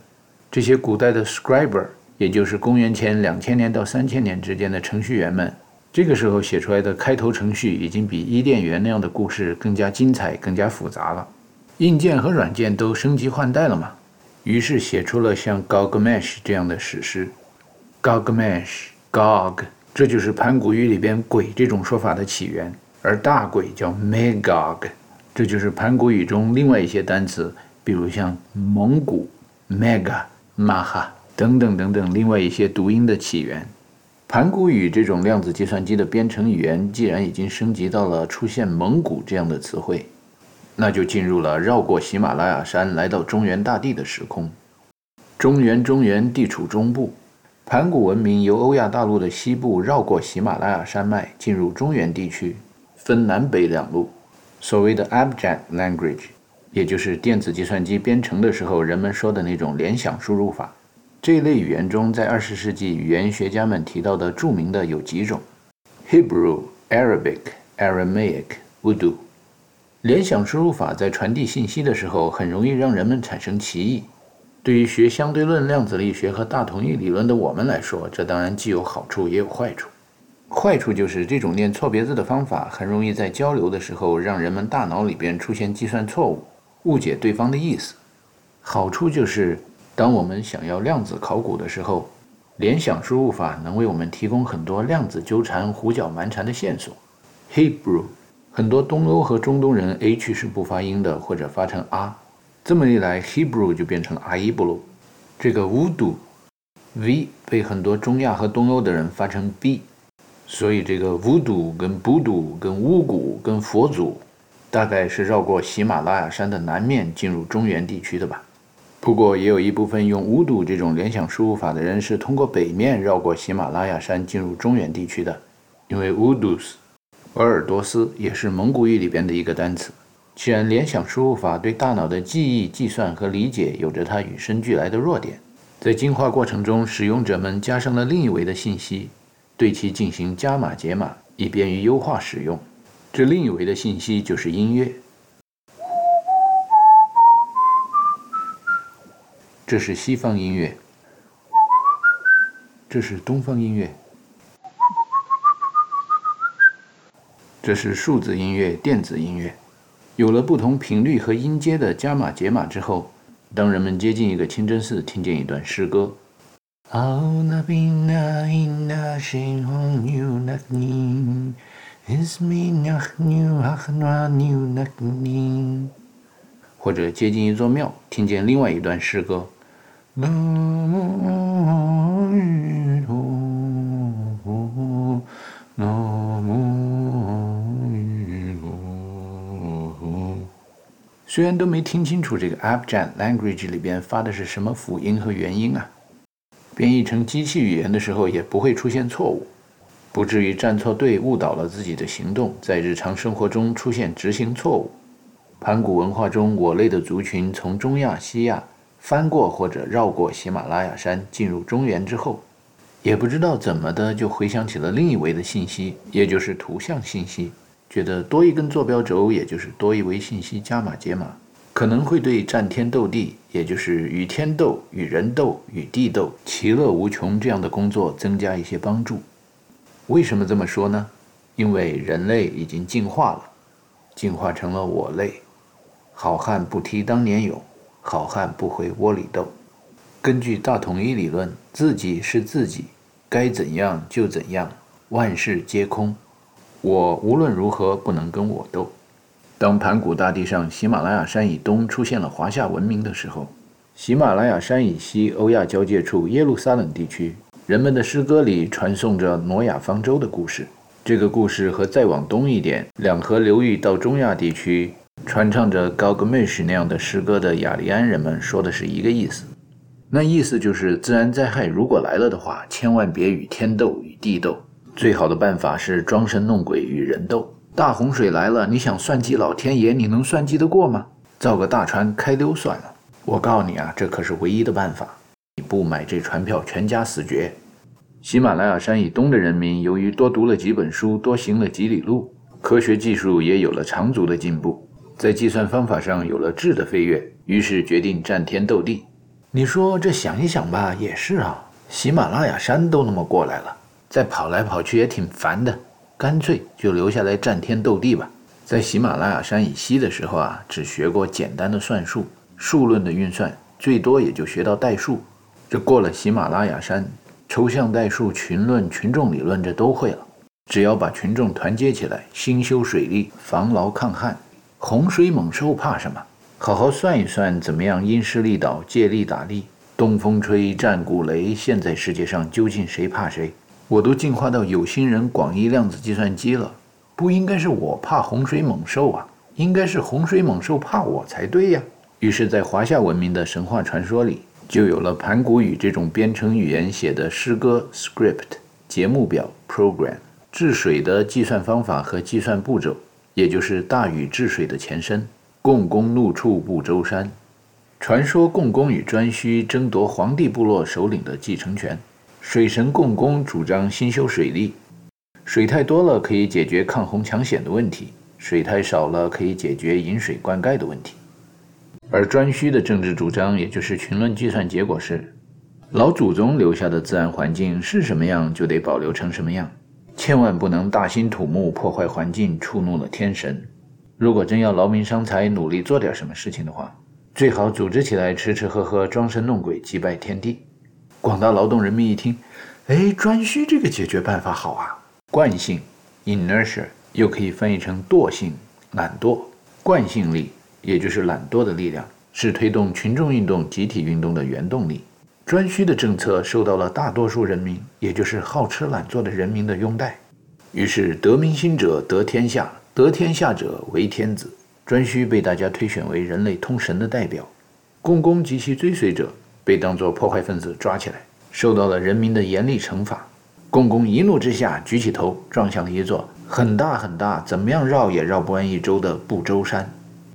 这些古代的 scriber，也就是公元前两千年到三千年之间的程序员们，这个时候写出来的开头程序已经比伊甸园那样的故事更加精彩、更加复杂了。硬件和软件都升级换代了嘛。于是写出了像《Gogmesh》这样的史诗，《Gogmesh》Gog，这就是盘古语里边“鬼”这种说法的起源。而大鬼叫 Magog，这就是盘古语中另外一些单词，比如像蒙古 Mega、Maha 等等等等，另外一些读音的起源。盘古语这种量子计算机的编程语言，既然已经升级到了出现蒙古这样的词汇。那就进入了绕过喜马拉雅山来到中原大地的时空。中原，中原地处中部，盘古文明由欧亚大陆的西部绕过喜马拉雅山脉进入中原地区，分南北两路。所谓的 abject language，也就是电子计算机编程的时候人们说的那种联想输入法。这一类语言中，在二十世纪语言学家们提到的著名的有几种：Hebrew、Arabic、Aramaic、Urdu。联想输入法在传递信息的时候，很容易让人们产生歧义。对于学相对论、量子力学和大统一理论的我们来说，这当然既有好处也有坏处。坏处就是这种念错别字的方法，很容易在交流的时候让人们大脑里边出现计算错误，误解对方的意思。好处就是，当我们想要量子考古的时候，联想输入法能为我们提供很多量子纠缠、胡搅蛮缠的线索。Hebrew。很多东欧和中东人 h 是不发音的，或者发成啊，这么一来，Hebrew 就变成了阿伊布鲁。这个 Voodoo，V 被很多中亚和东欧的人发成 b，所以这个 Voodoo 跟 b 杜跟巫蛊跟佛祖，大概是绕过喜马拉雅山的南面进入中原地区的吧。不过也有一部分用巫蛊这种联想输入法的人是通过北面绕过喜马拉雅山进入中原地区的，因为 Voodoos。鄂尔多斯也是蒙古语里边的一个单词。既然联想输入法对大脑的记忆、计算和理解有着它与生俱来的弱点，在进化过程中，使用者们加上了另一维的信息，对其进行加码解码，以便于优化使用。这另一维的信息就是音乐。这是西方音乐，这是东方音乐。这是数字音乐、电子音乐，有了不同频率和音阶的加码解码之后，当人们接近一个清真寺，听见一段诗歌，或者接近一座庙，听见另外一段诗歌。虽然都没听清楚这个 Abjad language 里边发的是什么辅音和元音啊，编译成机器语言的时候也不会出现错误，不至于站错队误导了自己的行动，在日常生活中出现执行错误。盘古文化中，我类的族群从中亚、西亚翻过或者绕过喜马拉雅山进入中原之后，也不知道怎么的就回想起了另一维的信息，也就是图像信息。觉得多一根坐标轴，也就是多一维信息加码解码，可能会对战天斗地，也就是与天斗、与人斗、与地斗，其乐无穷这样的工作增加一些帮助。为什么这么说呢？因为人类已经进化了，进化成了我类。好汉不提当年勇，好汉不回窝里斗。根据大统一理论，自己是自己，该怎样就怎样，万事皆空。我无论如何不能跟我斗。当盘古大地上喜马拉雅山以东出现了华夏文明的时候，喜马拉雅山以西欧亚交界处耶路撒冷地区，人们的诗歌里传颂着挪亚方舟的故事。这个故事和再往东一点，两河流域到中亚地区传唱着高格梅什那样的诗歌的雅利安人们说的是一个意思。那意思就是，自然灾害如果来了的话，千万别与天斗，与地斗。最好的办法是装神弄鬼与人斗。大洪水来了，你想算计老天爷，你能算计得过吗？造个大船开溜算了。我告诉你啊，这可是唯一的办法。你不买这船票，全家死绝。喜马拉雅山以东的人民，由于多读了几本书，多行了几里路，科学技术也有了长足的进步，在计算方法上有了质的飞跃，于是决定战天斗地。你说这想一想吧，也是啊，喜马拉雅山都那么过来了。再跑来跑去也挺烦的，干脆就留下来战天斗地吧。在喜马拉雅山以西的时候啊，只学过简单的算术、数论的运算，最多也就学到代数。这过了喜马拉雅山，抽象代数、群论、群众理论这都会了。只要把群众团结起来，兴修水利，防涝抗旱，洪水猛兽怕什么？好好算一算，怎么样因势利导，借力打力？东风吹，战鼓擂，现在世界上究竟谁怕谁？我都进化到有心人广义量子计算机了，不应该是我怕洪水猛兽啊，应该是洪水猛兽怕我才对呀。于是，在华夏文明的神话传说里，就有了盘古语这种编程语言写的诗歌 （script）、节目表 （program）、治水的计算方法和计算步骤，也就是大禹治水的前身——共工怒触不周山。传说共工与颛顼争夺黄帝部落首领的继承权。水神共工主张兴修水利，水太多了可以解决抗洪抢险的问题，水太少了可以解决引水灌溉的问题。而颛顼的政治主张，也就是群论计算结果是：老祖宗留下的自然环境是什么样，就得保留成什么样，千万不能大兴土木破坏环境，触怒了天神。如果真要劳民伤财，努力做点什么事情的话，最好组织起来吃吃喝喝，装神弄鬼，祭拜天地。广大劳动人民一听，哎，颛顼这个解决办法好啊！惯性 （inertia） 又可以翻译成惰性、懒惰。惯性力，也就是懒惰的力量，是推动群众运动、集体运动的原动力。颛顼的政策受到了大多数人民，也就是好吃懒做的人民的拥戴。于是，得民心者得天下，得天下者为天子。颛顼被大家推选为人类通神的代表。共工及其追随者。被当作破坏分子抓起来，受到了人民的严厉惩罚。共工一怒之下，举起头撞向了一座很大很大、怎么样绕也绕不完一周的不周山，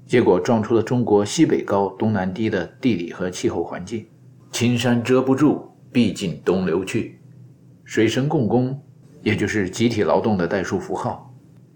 结果撞出了中国西北高、东南低的地理和气候环境。青山遮不住，毕竟东流去。水神共工，也就是集体劳动的代数符号，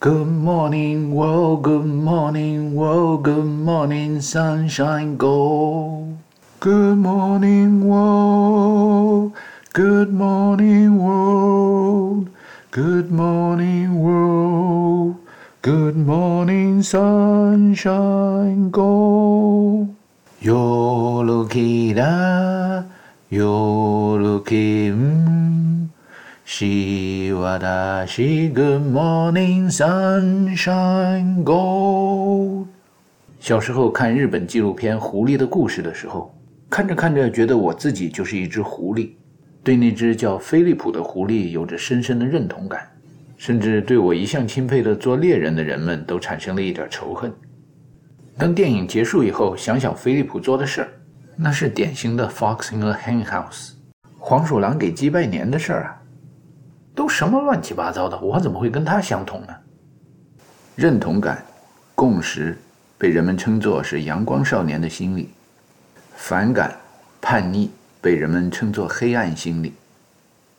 Good morning world, good morning world, good morning sunshine go. Good morning world, good morning world, good morning world, good morning sunshine go. Yorukira, yoruki, mm. 西瓦达西，Good morning sunshine gold。小时候看日本纪录片《狐狸的故事》的时候，看着看着，觉得我自己就是一只狐狸，对那只叫飞利浦的狐狸有着深深的认同感，甚至对我一向钦佩的做猎人的人们都产生了一点仇恨。当电影结束以后，想想飞利浦做的事儿，那是典型的 Fox in a Hen House，黄鼠狼给鸡拜年的事儿啊。都什么乱七八糟的，我怎么会跟他相同呢？认同感、共识被人们称作是阳光少年的心理；反感、叛逆被人们称作黑暗心理。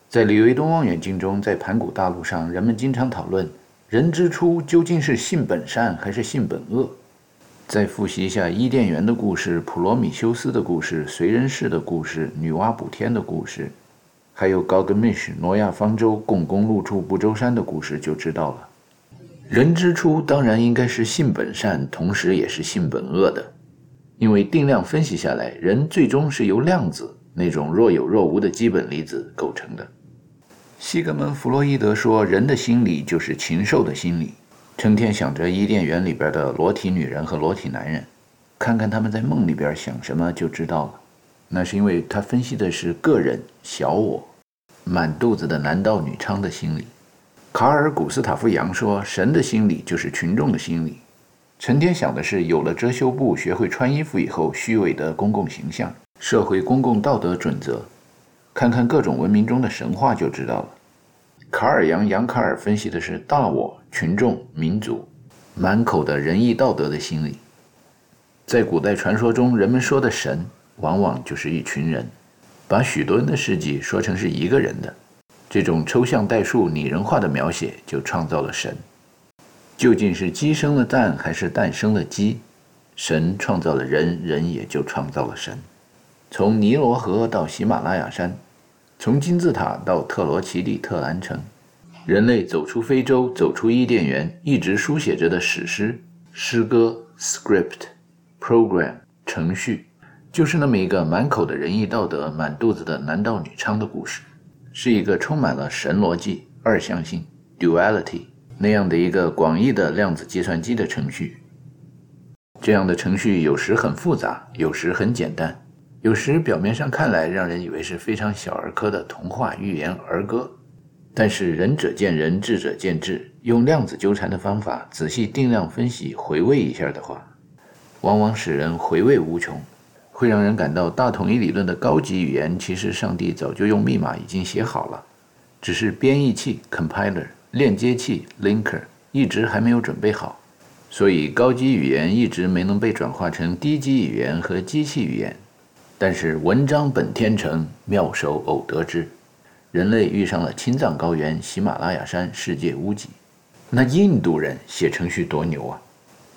在李维东望远镜中，在盘古大陆上，人们经常讨论：人之初究竟是性本善还是性本恶？再复习一下伊甸园的故事、普罗米修斯的故事、燧人氏的故事、女娲补天的故事。还有高格米什诺亚方舟共工入住不周山的故事就知道了。人之初当然应该是性本善，同时也是性本恶的，因为定量分析下来，人最终是由量子那种若有若无的基本粒子构成的。西格蒙·弗洛伊德说，人的心理就是禽兽的心理，成天想着伊甸园里边的裸体女人和裸体男人，看看他们在梦里边想什么就知道了。那是因为他分析的是个人小我。满肚子的男盗女娼的心理。卡尔·古斯塔夫·杨说：“神的心理就是群众的心理，成天想的是有了遮羞布、学会穿衣服以后虚伪的公共形象、社会公共道德准则。看看各种文明中的神话就知道了。”卡尔·杨杨卡尔分析的是大我、群众、民族，满口的仁义道德的心理。在古代传说中，人们说的神，往往就是一群人。把许多人的事迹说成是一个人的，这种抽象代数拟人化的描写就创造了神。究竟是鸡生了蛋还是蛋生了鸡？神创造了人，人也就创造了神。从尼罗河到喜马拉雅山，从金字塔到特罗奇蒂特兰城，人类走出非洲，走出伊甸园，一直书写着的史诗、诗歌、script、program、程序。就是那么一个满口的仁义道德、满肚子的男盗女娼的故事，是一个充满了神逻辑、二象性 （duality） 那样的一个广义的量子计算机的程序。这样的程序有时很复杂，有时很简单，有时表面上看来让人以为是非常小儿科的童话寓言儿歌。但是仁者见仁，智者见智，用量子纠缠的方法仔细定量分析、回味一下的话，往往使人回味无穷。会让人感到大统一理论的高级语言，其实上帝早就用密码已经写好了，只是编译器 （compiler）、链接器 （linker） 一直还没有准备好，所以高级语言一直没能被转化成低级语言和机器语言。但是文章本天成，妙手偶得之，人类遇上了青藏高原、喜马拉雅山世界屋脊，那印度人写程序多牛啊！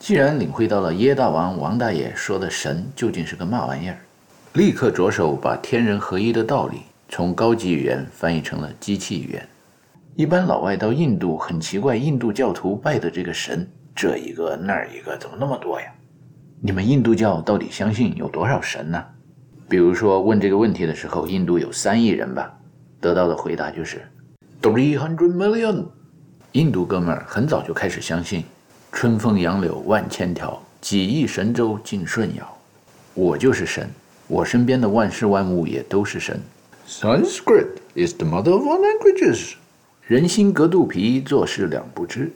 既然领会到了耶大王王大爷说的神究竟是个嘛玩意儿，立刻着手把天人合一的道理从高级语言翻译成了机器语言。一般老外到印度很奇怪，印度教徒拜的这个神这一个那儿一个怎么那么多呀？你们印度教到底相信有多少神呢？比如说问这个问题的时候，印度有三亿人吧，得到的回答就是 three hundred million。印度哥们儿很早就开始相信。春风杨柳万千条，几亿神州尽舜尧。我就是神，我身边的万事万物也都是神。Sanskrit is the mother of all languages。人心隔肚皮，做事两不知。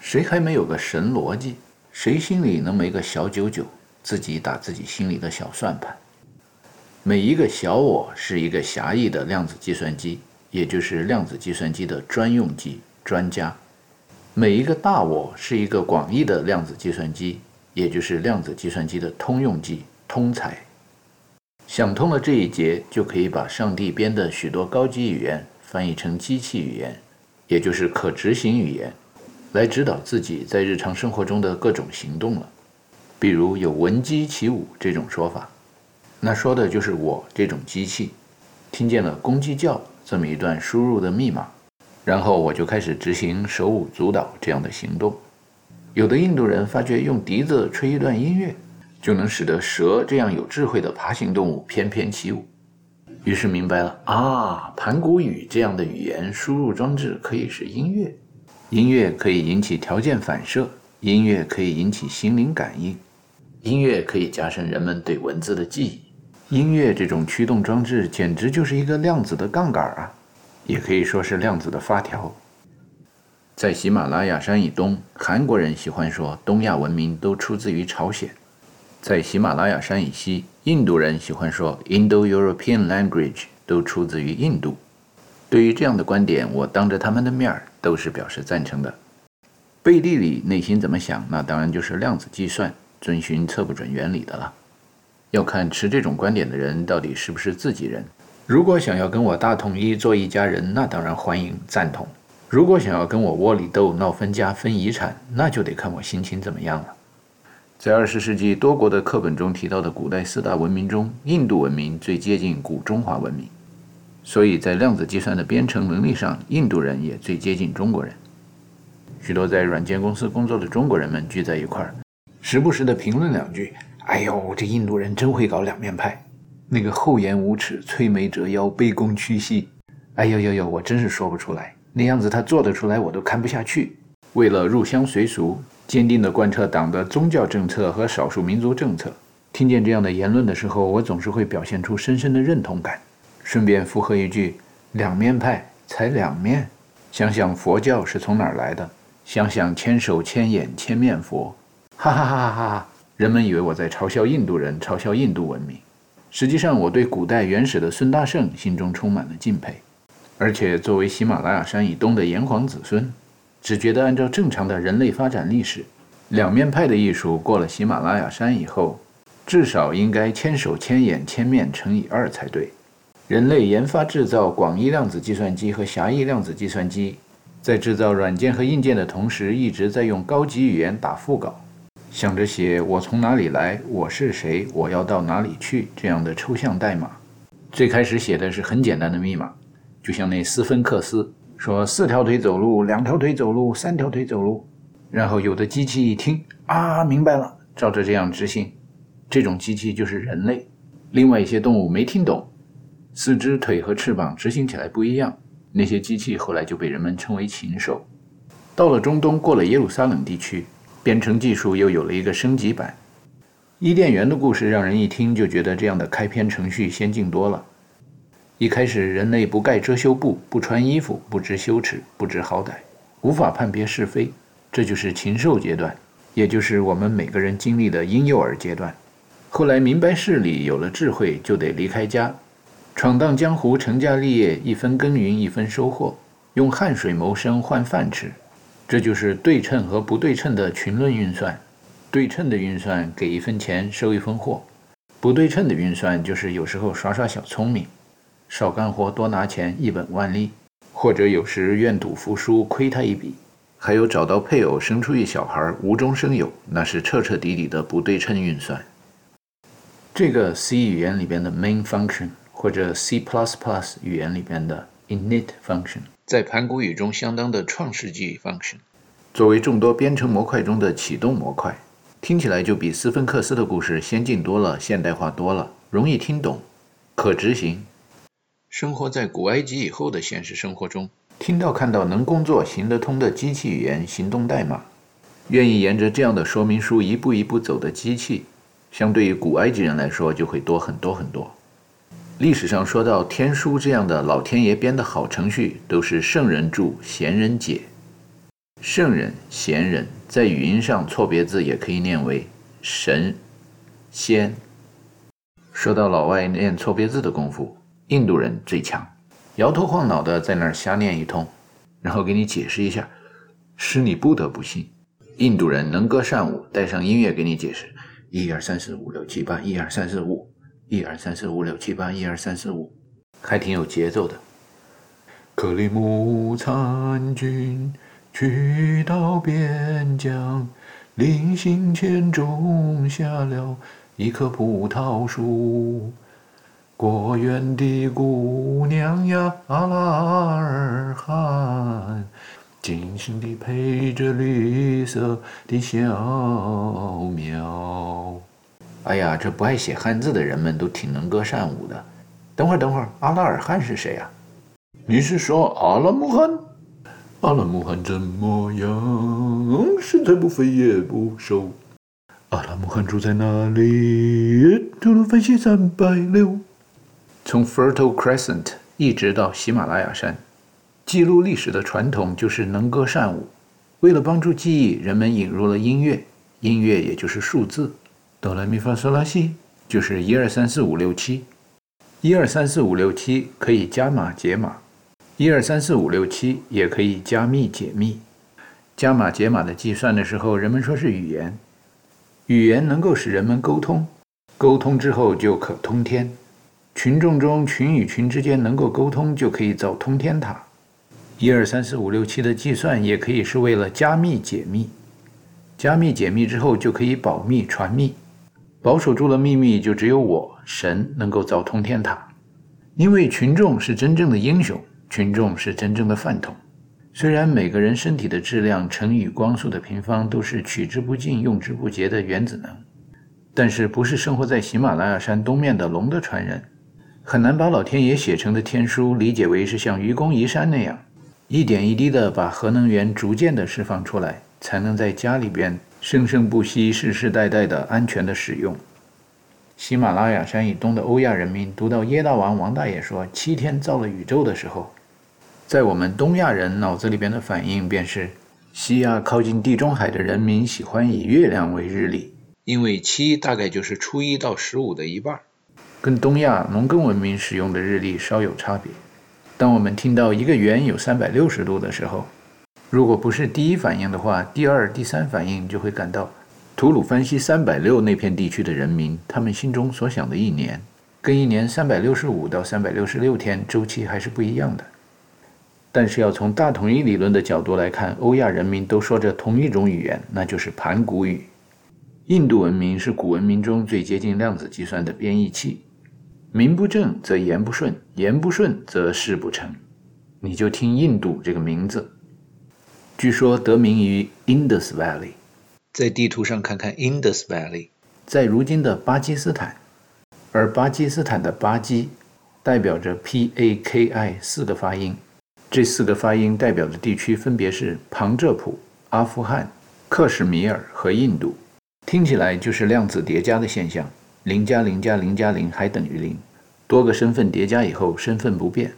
谁还没有个神逻辑？谁心里能没个小九九，自己打自己心里的小算盘？每一个小我是一个狭义的量子计算机，也就是量子计算机的专用机专家。每一个大我是一个广义的量子计算机，也就是量子计算机的通用机通才。想通了这一节，就可以把上帝编的许多高级语言翻译成机器语言，也就是可执行语言，来指导自己在日常生活中的各种行动了。比如有“闻鸡起舞”这种说法，那说的就是我这种机器，听见了公鸡叫这么一段输入的密码，然后我就开始执行手舞足蹈这样的行动。有的印度人发觉用笛子吹一段音乐，就能使得蛇这样有智慧的爬行动物翩翩起舞。于是明白了啊，盘古语这样的语言输入装置可以是音乐，音乐可以引起条件反射，音乐可以引起心灵感应，音乐可以加深人们对文字的记忆。音乐这种驱动装置简直就是一个量子的杠杆啊，也可以说是量子的发条。在喜马拉雅山以东，韩国人喜欢说东亚文明都出自于朝鲜；在喜马拉雅山以西。印度人喜欢说 Indo-European language 都出自于印度。对于这样的观点，我当着他们的面儿都是表示赞成的。背地里内心怎么想，那当然就是量子计算遵循测不准原理的了。要看持这种观点的人到底是不是自己人。如果想要跟我大统一做一家人，那当然欢迎赞同；如果想要跟我窝里斗闹分家分遗产，那就得看我心情怎么样了。在二十世纪多国的课本中提到的古代四大文明中，印度文明最接近古中华文明，所以在量子计算的编程能力上，印度人也最接近中国人。许多在软件公司工作的中国人们聚在一块儿，时不时地评论两句：“哎呦，这印度人真会搞两面派，那个厚颜无耻、摧眉折腰、卑躬屈膝，哎呦呦呦，我真是说不出来，那样子他做得出来，我都看不下去。为了入乡随俗。”坚定地贯彻党的宗教政策和少数民族政策。听见这样的言论的时候，我总是会表现出深深的认同感，顺便附和一句：“两面派才两面。”想想佛教是从哪儿来的？想想千手千眼千面佛，哈哈哈哈哈哈！人们以为我在嘲笑印度人，嘲笑印度文明。实际上，我对古代原始的孙大圣心中充满了敬佩，而且作为喜马拉雅山以东的炎黄子孙。只觉得按照正常的人类发展历史，两面派的艺术过了喜马拉雅山以后，至少应该千手千眼千面乘以二才对。人类研发制造广义量子计算机和狭义量子计算机，在制造软件和硬件的同时，一直在用高级语言打副稿，想着写“我从哪里来，我是谁，我要到哪里去”这样的抽象代码。最开始写的是很简单的密码，就像那斯芬克斯。说四条腿走路，两条腿走路，三条腿走路。然后有的机器一听啊，明白了，照着这样执行。这种机器就是人类。另外一些动物没听懂，四肢腿和翅膀执行起来不一样。那些机器后来就被人们称为禽兽。到了中东，过了耶路撒冷地区，编程技术又有了一个升级版。伊甸园的故事让人一听就觉得这样的开篇程序先进多了。一开始，人类不盖遮羞布，不穿衣服，不知羞耻，不知好歹，无法判别是非，这就是禽兽阶段，也就是我们每个人经历的婴幼儿阶段。后来明白事理，有了智慧，就得离开家，闯荡江湖，成家立业，一分耕耘一分收获，用汗水谋生换饭吃，这就是对称和不对称的群论运算。对称的运算给一分钱收一分货，不对称的运算就是有时候耍耍小聪明。少干活多拿钱，一本万利；或者有时愿赌服输，亏他一笔；还有找到配偶，生出一小孩，无中生有，那是彻彻底底的不对称运算。这个 C 语言里边的 main function，或者 C++ 语言里边的 init function，在盘古语中相当的创世纪 function，作为众多编程模块中的启动模块，听起来就比斯芬克斯的故事先进多了，现代化多了，容易听懂，可执行。生活在古埃及以后的现实生活中，听到看到能工作、行得通的机器语言、行动代码，愿意沿着这样的说明书一步一步走的机器，相对于古埃及人来说就会多很多很多。历史上说到天书这样的老天爷编的好程序，都是圣人著，贤人解。圣人、贤人在语音上错别字也可以念为神、仙。说到老外念错别字的功夫。印度人最强，摇头晃脑的在那儿瞎念一通，然后给你解释一下，使你不得不信。印度人能歌善舞，带上音乐给你解释：一二三四五六七八，一二三四五，一二三四五六七八，一二三四五，还挺有节奏的。克里木参军去到边疆，临行前种下了一棵葡萄树。果园的姑娘呀，阿拉尔罕，精心地陪着绿色的小苗。哎呀，这不爱写汉字的人们都挺能歌善舞的。等会儿，等会儿，阿拉尔汗是谁呀？你是说阿拉木汗？阿拉木汗怎么样？身材不肥也不瘦。阿拉木汗住在哪里？吐鲁番西三百六。从 Fertile Crescent 一直到喜马拉雅山，记录历史的传统就是能歌善舞。为了帮助记忆，人们引入了音乐，音乐也就是数字，哆来咪发嗦拉西就是一二三四五六七，一二三四五六七可以加码解码，一二三四五六七也可以加密解密。加码解码的计算的时候，人们说是语言，语言能够使人们沟通，沟通之后就可通天。群众中群与群之间能够沟通，就可以造通天塔。一二三四五六七的计算也可以是为了加密解密。加密解密之后就可以保密传密，保守住了秘密，就只有我神能够造通天塔。因为群众是真正的英雄，群众是真正的饭桶。虽然每个人身体的质量乘以光速的平方都是取之不尽用之不竭的原子能，但是不是生活在喜马拉雅山东面的龙的传人。很难把老天爷写成的天书理解为是像愚公移山那样，一点一滴的把核能源逐渐的释放出来，才能在家里边生生不息、世世代代的安全的使用。喜马拉雅山以东的欧亚人民读到耶大王王大爷说七天造了宇宙的时候，在我们东亚人脑子里边的反应便是：西亚靠近地中海的人民喜欢以月亮为日历，因为七大概就是初一到十五的一半。跟东亚农耕文明使用的日历稍有差别。当我们听到一个圆有三百六十度的时候，如果不是第一反应的话，第二、第三反应就会感到，吐鲁番西三百六那片地区的人民，他们心中所想的一年，跟一年三百六十五到三百六十六天周期还是不一样的。但是要从大统一理论的角度来看，欧亚人民都说着同一种语言，那就是盘古语。印度文明是古文明中最接近量子计算的编译器。名不正则言不顺，言不顺则事不成。你就听印度这个名字，据说得名于 Indus Valley。在地图上看看 Indus Valley，在如今的巴基斯坦，而巴基斯坦的巴基代表着 P A K I 四个发音，这四个发音代表的地区分别是旁遮普、阿富汗、克什米尔和印度，听起来就是量子叠加的现象。零加零加零加零还等于零，多个身份叠加以后身份不变，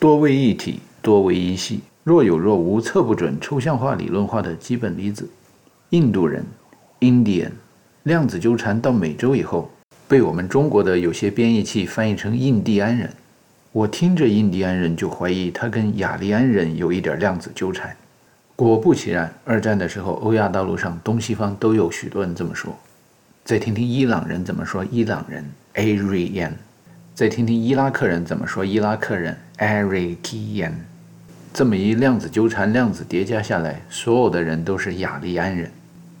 多位一体，多为一系，若有若无，测不准，抽象化理论化的基本粒子。印度人，Indian，量子纠缠到美洲以后，被我们中国的有些编译器翻译成印第安人。我听着印第安人就怀疑他跟雅利安人有一点量子纠缠。果不其然，二战的时候，欧亚大陆上东西方都有许多人这么说。再听听伊朗人怎么说伊朗人 Arian，再听听伊拉克人怎么说伊拉克人 Arakian。这么一量子纠缠、量子叠加下来，所有的人都是雅利安人，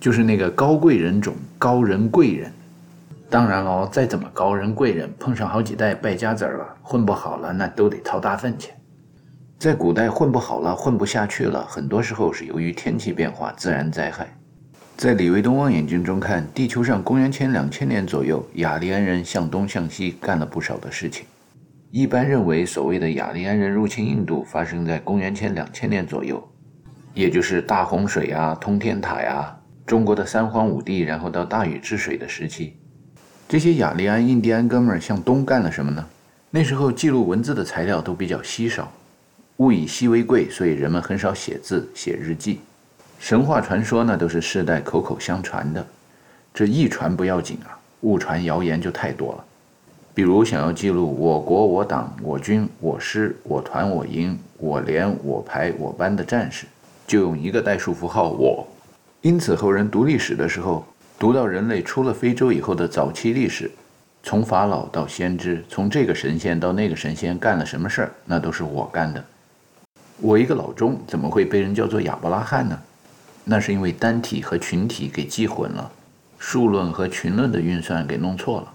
就是那个高贵人种、高人贵人。当然喽，再怎么高人贵人，碰上好几代败家子儿了，混不好了，那都得掏大粪去。在古代混不好了，混不下去了，很多时候是由于天气变化、自然灾害。在李维东望远镜中看，地球上公元前两千年左右，雅利安人向东向西干了不少的事情。一般认为，所谓的雅利安人入侵印度发生在公元前两千年左右，也就是大洪水啊、通天塔呀、中国的三皇五帝，然后到大禹治水的时期。这些雅利安、印第安哥们儿向东干了什么呢？那时候记录文字的材料都比较稀少，物以稀为贵，所以人们很少写字、写日记。神话传说呢，都是世代口口相传的，这一传不要紧啊，误传谣言就太多了。比如想要记录我国、我党、我军、我师、我团、我营、我连、我排、我班的战士，就用一个代数符号“我”。因此后人读历史的时候，读到人类出了非洲以后的早期历史，从法老到先知，从这个神仙到那个神仙干了什么事儿，那都是我干的。我一个老钟怎么会被人叫做亚伯拉罕呢？那是因为单体和群体给记混了，数论和群论的运算给弄错了。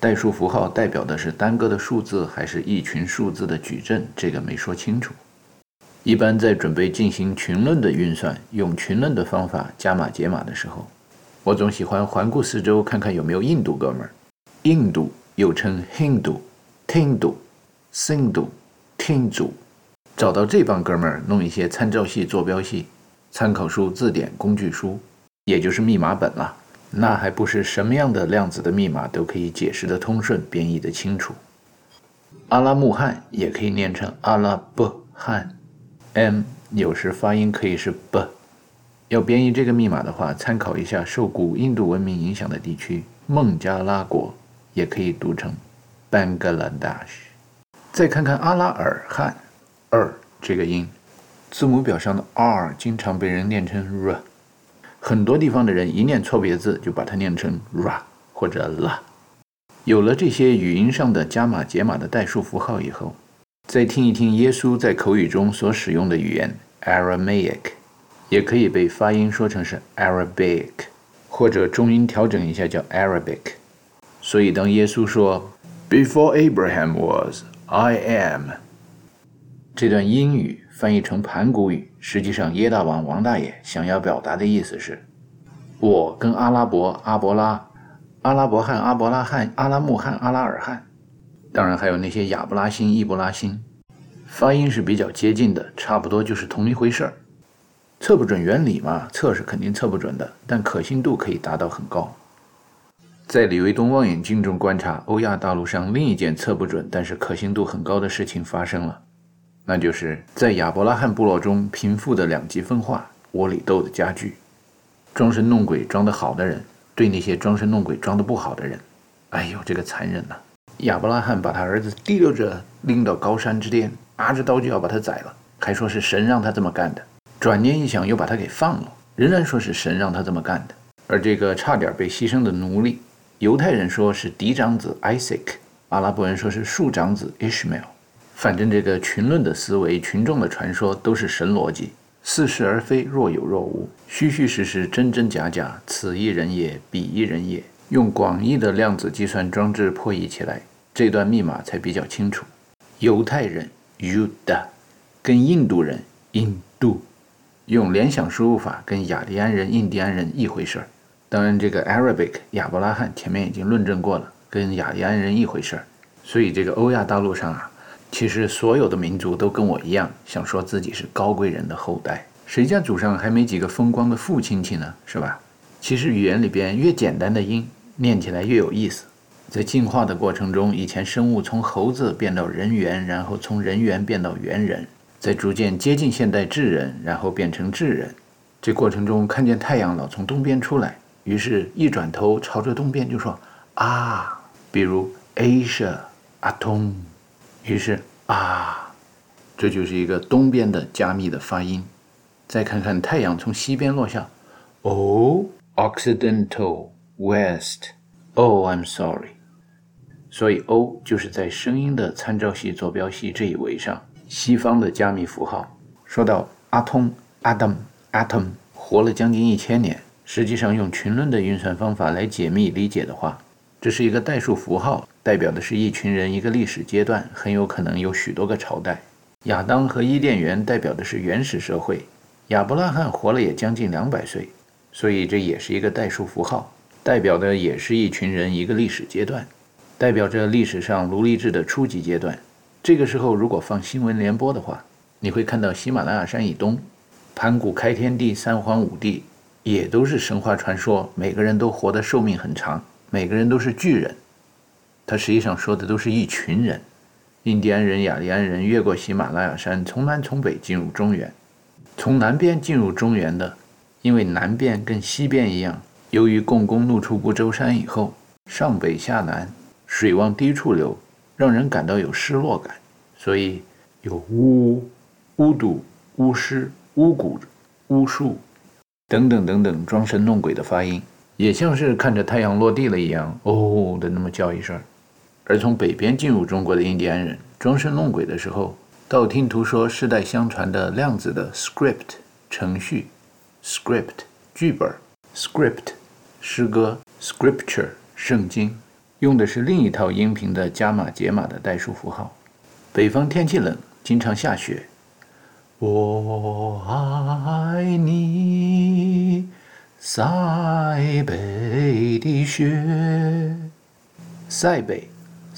代数符号代表的是单个的数字还是一群数字的矩阵，这个没说清楚。一般在准备进行群论的运算，用群论的方法加码解码的时候，我总喜欢环顾四周，看看有没有印度哥们儿。印度又称 Hindu、Tindu、Sindu、Tindu，找到这帮哥们儿，弄一些参照系、坐标系、参考书、字典、工具书，也就是密码本了。那还不是什么样的量子的密码都可以解释的通顺、编译的清楚。阿拉木汗也可以念成阿拉伯汗。M 有时发音可以是 b，要编译这个密码的话，参考一下受古印度文明影响的地区，孟加拉国也可以读成 Bangladesh。再看看阿拉尔汗，r 这个音，字母表上的 r 经常被人念成 r，很多地方的人一念错别字就把它念成 ra 或者 la。有了这些语音上的加码解码的代数符号以后。再听一听耶稣在口语中所使用的语言 Aramaic，也可以被发音说成是 Arabic，或者中音调整一下叫 Arabic。所以当耶稣说 Before Abraham was, I am，这段英语翻译成盘古语，实际上耶大王王大爷想要表达的意思是：我跟阿拉伯、阿伯拉、阿拉伯汉、阿伯拉汉、阿拉木罕、阿拉尔汗。当然，还有那些亚布拉星、伊布拉星，发音是比较接近的，差不多就是同一回事儿。测不准原理嘛，测是肯定测不准的，但可信度可以达到很高。在李维东望远镜中观察，欧亚大陆上另一件测不准但是可信度很高的事情发生了，那就是在亚伯拉罕部落中贫富的两极分化，窝里斗的加剧。装神弄鬼装得好的人，对那些装神弄鬼装得不好的人，哎呦，这个残忍呐！亚伯拉罕把他儿子提溜着拎到高山之巅，拿着刀就要把他宰了，还说是神让他这么干的。转念一想，又把他给放了，仍然说是神让他这么干的。而这个差点被牺牲的奴隶，犹太人说是嫡长子 Isaac，阿拉伯人说是庶长子 Ishmael。反正这个群论的思维、群众的传说都是神逻辑，似是而非，若有若无，虚虚实实，真真假假，此一人也，彼一人也。用广义的量子计算装置破译起来，这段密码才比较清楚。犹太人 Yuda 跟印度人印度用联想输入法跟雅利安人、印第安人一回事儿。当然，这个 Arabic 亚伯拉罕前面已经论证过了，跟雅利安人一回事儿。所以这个欧亚大陆上啊，其实所有的民族都跟我一样，想说自己是高贵人的后代。谁家祖上还没几个风光的父亲戚呢？是吧？其实语言里边越简单的音。念起来越有意思。在进化的过程中，以前生物从猴子变到人猿，然后从人猿变到猿人，在逐渐接近现代智人，然后变成智人。这过程中看见太阳老从东边出来，于是一转头朝着东边就说啊，比如 Asia 阿通，于是啊，这就是一个东边的加密的发音。再看看太阳从西边落下，哦，Occidental。West, oh, I'm sorry。所以 O 就是在声音的参照系、坐标系这一维上，西方的加密符号。说到阿通 Adam, Atom 活了将近一千年，实际上用群论的运算方法来解密理解的话，这是一个代数符号，代表的是一群人一个历史阶段，很有可能有许多个朝代。亚当和伊甸园代表的是原始社会，亚伯拉罕活了也将近两百岁，所以这也是一个代数符号。代表的也是一群人一个历史阶段，代表着历史上奴隶制的初级阶段。这个时候，如果放新闻联播的话，你会看到喜马拉雅山以东，盘古开天地、三皇五帝，也都是神话传说，每个人都活得寿命很长，每个人都是巨人。他实际上说的都是一群人，印第安人、雅利安人越过喜马拉雅山，从南从北进入中原，从南边进入中原的，因为南边跟西边一样。由于共工怒出不周山以后，上北下南，水往低处流，让人感到有失落感，所以有巫、巫毒、巫师、巫蛊、巫术等等等等装神弄鬼的发音，也像是看着太阳落地了一样，哦的那么叫一声。而从北边进入中国的印第安人装神弄鬼的时候，道听途说、世代相传的量子的 script 程序，script 剧本，script 诗歌，scripture 圣经，用的是另一套音频的加码解码的代数符号。北方天气冷，经常下雪。我爱你，塞北的雪。塞北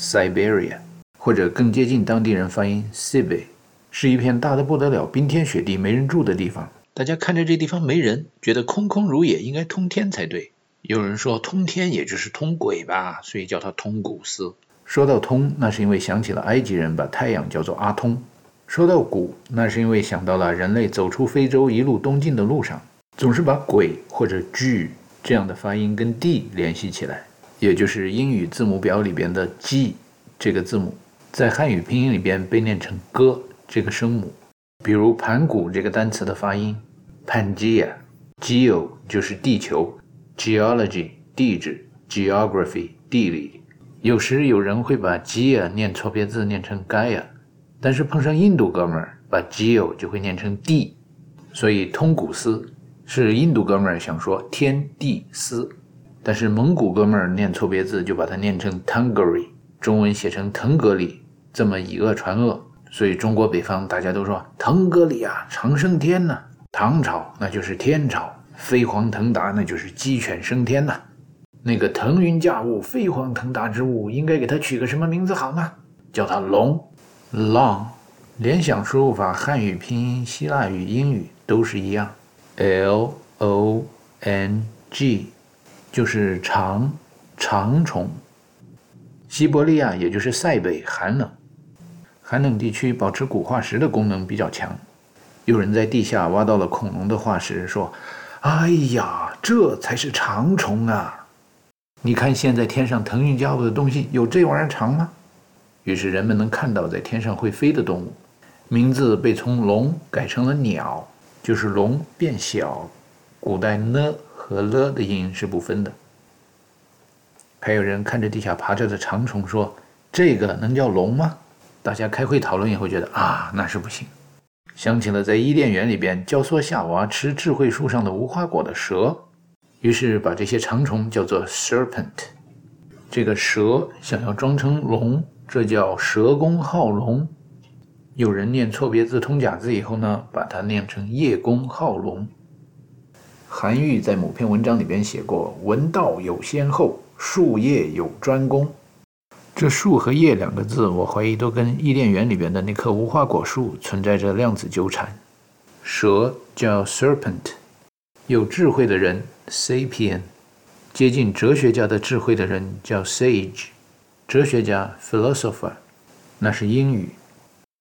，Siberia，或者更接近当地人发音，Sibir，是一片大的不得了、冰天雪地、没人住的地方。大家看着这地方没人，觉得空空如也，应该通天才对。有人说通天也就是通鬼吧，所以叫它通古斯。说到通，那是因为想起了埃及人把太阳叫做阿通。说到古，那是因为想到了人类走出非洲一路东进的路上，总是把鬼或者巨这样的发音跟地联系起来，也就是英语字母表里边的 G 这个字母，在汉语拼音里边被念成 g 这个声母。比如盘古这个单词的发音，Pangea，Geo 就是地球，Geology 地质，Geography 地理。有时有人会把 Gea 念错别字，念成 Gaia。但是碰上印度哥们儿，把 Geo 就会念成 D，，所以通古斯是印度哥们儿想说天地斯，但是蒙古哥们儿念错别字，就把它念成 Tungari，中文写成腾格里，这么以讹传讹，所以中国北方大家都说腾格里啊，长生天呐，唐朝那就是天朝，飞黄腾达那就是鸡犬升天呐，那个腾云驾雾、飞黄腾达之物，应该给它取个什么名字好呢？叫它龙。Long，联想输入法，汉语拼音、希腊语、英语都是一样。L O N G，就是长长虫。西伯利亚也就是塞北寒冷，寒冷地区保持古化石的功能比较强。有人在地下挖到了恐龙的化石，说：“哎呀，这才是长虫啊！你看现在天上腾云驾雾的东西，有这玩意儿长吗？”于是人们能看到在天上会飞的动物，名字被从龙改成了鸟，就是龙变小。古代呢和了的音是不分的。还有人看着地下爬着的长虫说：“这个能叫龙吗？”大家开会讨论以后觉得啊，那是不行。想起了在伊甸园里边教唆夏娃吃智慧树上的无花果的蛇，于是把这些长虫叫做 serpent。这个蛇想要装成龙。这叫蛇公好龙，有人念错别字通假字以后呢，把它念成叶公好龙。韩愈在某篇文章里边写过：“文道有先后，术业有专攻。”这“术”和“业”两个字，我怀疑都跟伊甸园里边的那棵无花果树存在着量子纠缠。蛇叫 serpent，有智慧的人 sapien，接近哲学家的智慧的人叫 sage。哲学家 philosopher，那是英语。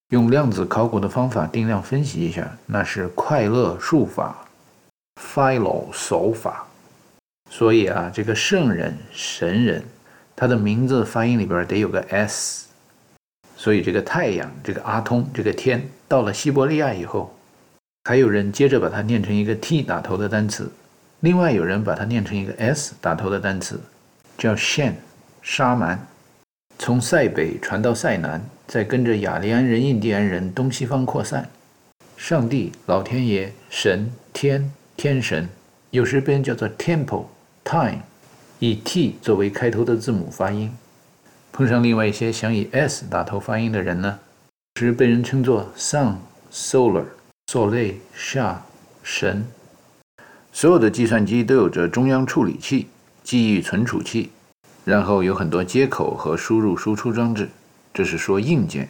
用量子考古的方法定量分析一下，那是快乐术法 philo 手法。所以啊，这个圣人神人，他的名字发音里边得有个 s。所以这个太阳，这个阿通，这个天，到了西伯利亚以后，还有人接着把它念成一个 t 打头的单词，另外有人把它念成一个 s 打头的单词，叫 shan 沙蛮。从塞北传到塞南，再跟着雅利安人、印第安人东西方扩散。上帝、老天爷、神、天、天神，有时被人叫做 temple、time，以 t 作为开头的字母发音。碰上另外一些想以 s 打头发音的人呢，时被人称作 sun、solar、soleil、sha、神。所有的计算机都有着中央处理器、记忆存储器。然后有很多接口和输入输出装置，这是说硬件。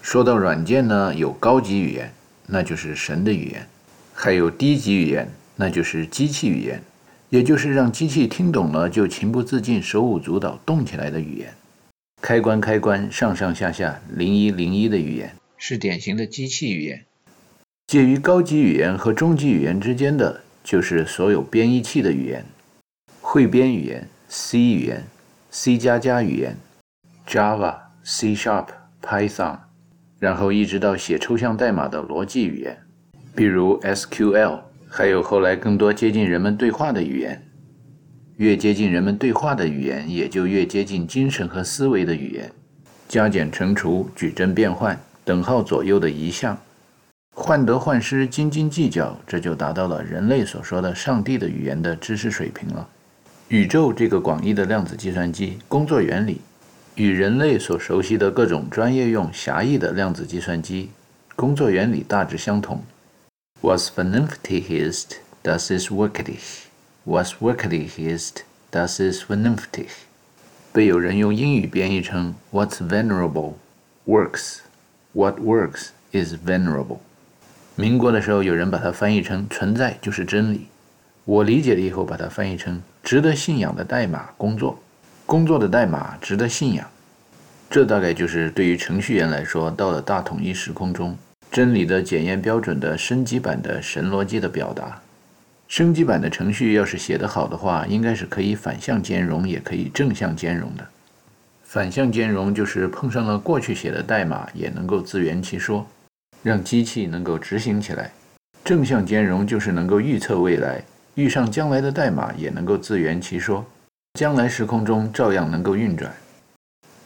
说到软件呢，有高级语言，那就是神的语言；还有低级语言，那就是机器语言，也就是让机器听懂了就情不自禁、手舞足蹈动起来的语言。开关开关、上上下下、零一零一的语言是典型的机器语言。介于高级语言和中级语言之间的，就是所有编译器的语言，汇编语言 C 语言。C 加加语言，Java、C Sharp、Python，然后一直到写抽象代码的逻辑语言，比如 SQL，还有后来更多接近人们对话的语言。越接近人们对话的语言，也就越接近精神和思维的语言。加减乘除、矩阵变换、等号左右的移项，患得患失、斤斤计较，这就达到了人类所说的“上帝的语言”的知识水平了。宇宙这个广义的量子计算机工作原理，与人类所熟悉的各种专业用狭义的量子计算机工作原理大致相同。Was vernünftig ist, das ist wirklich. Was wirklich ist, das ist vernünftig. 被有人用英语编译成 "What's venerable works, what works is venerable"。民国的时候，有人把它翻译成“存在就是真理”。我理解了以后，把它翻译成“值得信仰的代码工作，工作的代码值得信仰”。这大概就是对于程序员来说，到了大统一时空中，真理的检验标准的升级版的神逻辑的表达。升级版的程序要是写得好的话，应该是可以反向兼容，也可以正向兼容的。反向兼容就是碰上了过去写的代码，也能够自圆其说，让机器能够执行起来。正向兼容就是能够预测未来，遇上将来的代码也能够自圆其说，将来时空中照样能够运转。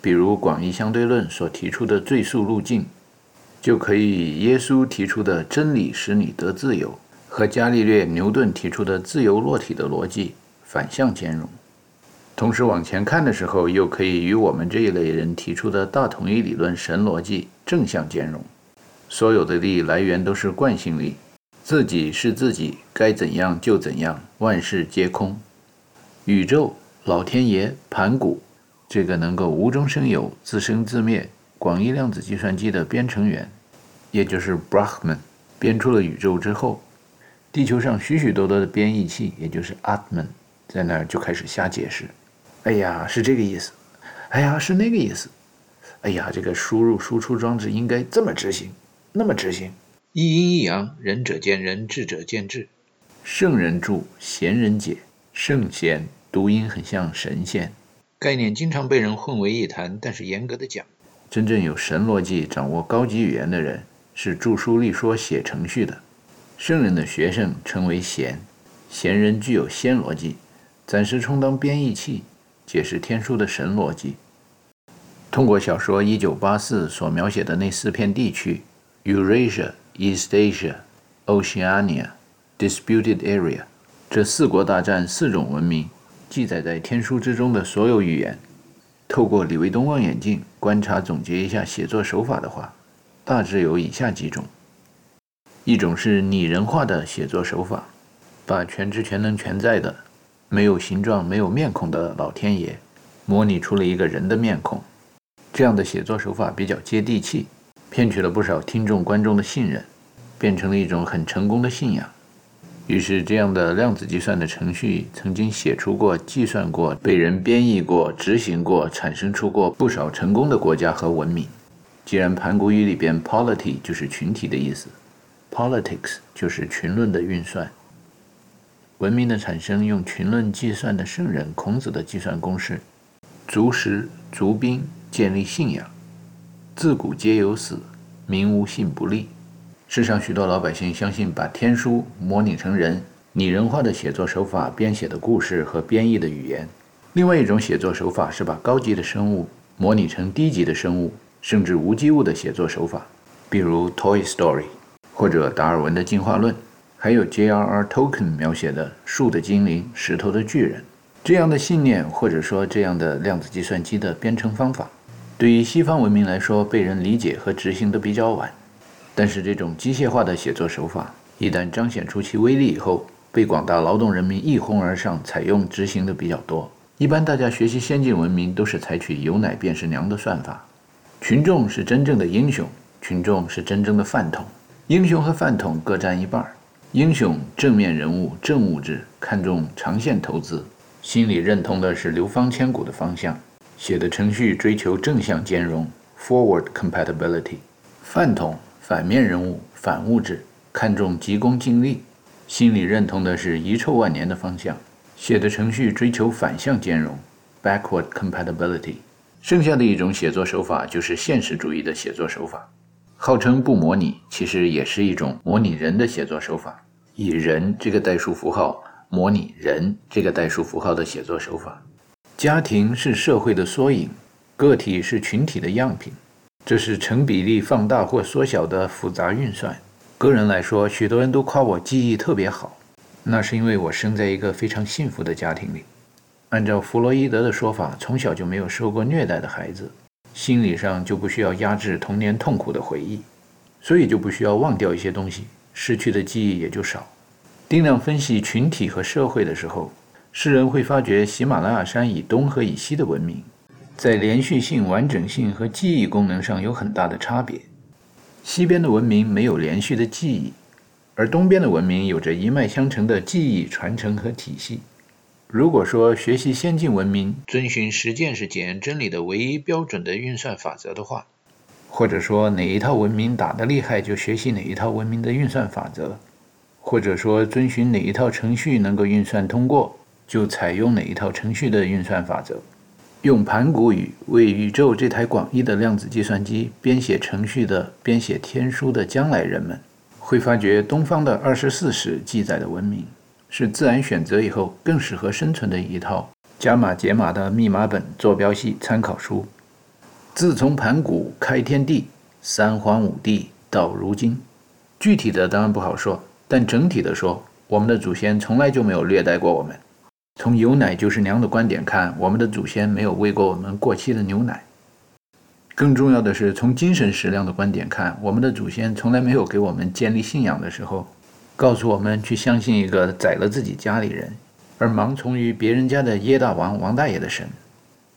比如广义相对论所提出的最速路径，就可以以耶稣提出的真理使你得自由。和伽利略、牛顿提出的自由落体的逻辑反向兼容，同时往前看的时候，又可以与我们这一类人提出的大统一理论神逻辑正向兼容。所有的力来源都是惯性力，自己是自己，该怎样就怎样，万事皆空。宇宙、老天爷、盘古，这个能够无中生有、自生自灭广义量子计算机的编程员，也就是 Brahman，编出了宇宙之后。地球上许许多多的编译器，也就是 Atman，在那儿就开始瞎解释。哎呀，是这个意思。哎呀，是那个意思。哎呀，这个输入输出装置应该这么执行，那么执行。一阴一阳，仁者见仁，智者见智。圣人著，贤人解。圣贤读音很像神仙，概念经常被人混为一谈。但是严格的讲，真正有神逻辑、掌握高级语言的人，是著书立说、写程序的。圣人的学生称为贤，贤人具有仙逻辑，暂时充当编译器，解释天书的神逻辑。通过小说《一九八四》所描写的那四片地区 ——Eurasia、East Asia、Oceania、Disputed Area，这四国大战四种文明，记载在天书之中的所有语言，透过李维东望远镜观察总结一下写作手法的话，大致有以下几种。一种是拟人化的写作手法，把全知全能全在的、没有形状、没有面孔的老天爷模拟出了一个人的面孔。这样的写作手法比较接地气，骗取了不少听众观众的信任，变成了一种很成功的信仰。于是，这样的量子计算的程序曾经写出过、计算过、被人编译过、执行过、产生出过不少成功的国家和文明。既然盘古语里边 “polity” 就是群体的意思。Politics 就是群论的运算。文明的产生用群论计算的圣人孔子的计算公式：足食足兵，建立信仰。自古皆有死，民无信不立。世上许多老百姓相信把天书模拟成人，拟人化的写作手法编写的故事和编译的语言。另外一种写作手法是把高级的生物模拟成低级的生物，甚至无机物的写作手法，比如《Toy Story》。或者达尔文的进化论，还有 J.R.R. Tolkien 描写的树的精灵、石头的巨人这样的信念，或者说这样的量子计算机的编程方法，对于西方文明来说，被人理解和执行的比较晚。但是这种机械化的写作手法，一旦彰显出其威力以后，被广大劳动人民一哄而上，采用执行的比较多。一般大家学习先进文明，都是采取有奶便是娘的算法，群众是真正的英雄，群众是真正的饭桶。英雄和饭桶各占一半儿。英雄正面人物、正物质，看重长线投资，心里认同的是流芳千古的方向，写的程序追求正向兼容 （forward compatibility）。饭桶反面人物、反物质，看重急功近利，心里认同的是遗臭万年的方向，写的程序追求反向兼容 （backward compatibility）。剩下的一种写作手法就是现实主义的写作手法。号称不模拟，其实也是一种模拟人的写作手法，以人这个代数符号模拟人这个代数符号的写作手法。家庭是社会的缩影，个体是群体的样品。这是成比例放大或缩小的复杂运算。个人来说，许多人都夸我记忆特别好，那是因为我生在一个非常幸福的家庭里。按照弗洛伊德的说法，从小就没有受过虐待的孩子，心理上就不需要压制童年痛苦的回忆，所以就不需要忘掉一些东西，失去的记忆也就少。定量分析群体和社会的时候，世人会发觉喜马拉雅山以东和以西的文明，在连续性、完整性和记忆功能上有很大的差别。西边的文明没有连续的记忆，而东边的文明有着一脉相承的记忆传承和体系。如果说学习先进文明遵循实践是检验真理的唯一标准的运算法则的话，或者说哪一套文明打得厉害就学习哪一套文明的运算法则，或者说遵循哪一套程序能够运算通过就采用哪一套程序的运算法则。用盘古语为宇宙这台广义的量子计算机编写程序的、编写天书的将来人们，会发觉东方的二十四史记载的文明，是自然选择以后更适合生存的一套加码解码的密码本坐标系参考书。自从盘古开天地、三皇五帝到如今，具体的当然不好说，但整体的说，我们的祖先从来就没有虐待过我们。从有奶就是娘的观点看，我们的祖先没有喂过我们过期的牛奶。更重要的是，从精神食粮的观点看，我们的祖先从来没有给我们建立信仰的时候，告诉我们去相信一个宰了自己家里人，而盲从于别人家的耶大王王大爷的神。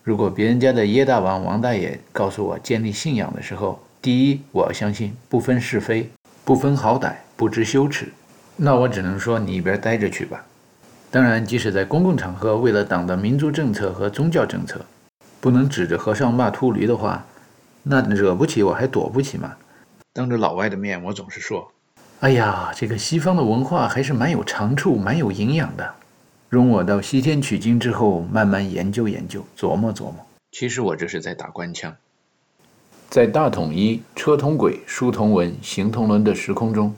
如果别人家的耶大王王大爷告诉我建立信仰的时候，第一，我要相信不分是非，不分好歹，不知羞耻，那我只能说你一边待着去吧。当然，即使在公共场合，为了党的民族政策和宗教政策，不能指着和尚骂秃驴的话，那惹不起我还躲不起吗？当着老外的面，我总是说：“哎呀，这个西方的文化还是蛮有长处、蛮有营养的，容我到西天取经之后慢慢研究研究、琢磨琢磨。”其实我这是在打官腔。在大统一、车同轨、书同文、行同伦的时空中，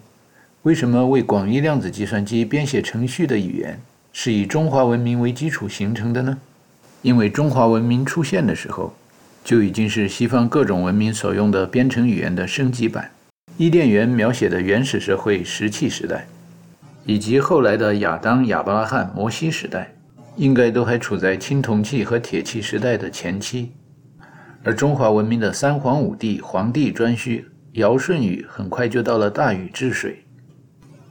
为什么为广义量子计算机编写程序的语言？是以中华文明为基础形成的呢？因为中华文明出现的时候，就已经是西方各种文明所用的编程语言的升级版。伊甸园描写的原始社会石器时代，以及后来的亚当、亚伯拉罕、摩西时代，应该都还处在青铜器和铁器时代的前期。而中华文明的三皇五帝、黄帝颛顼、尧舜禹，很快就到了大禹治水。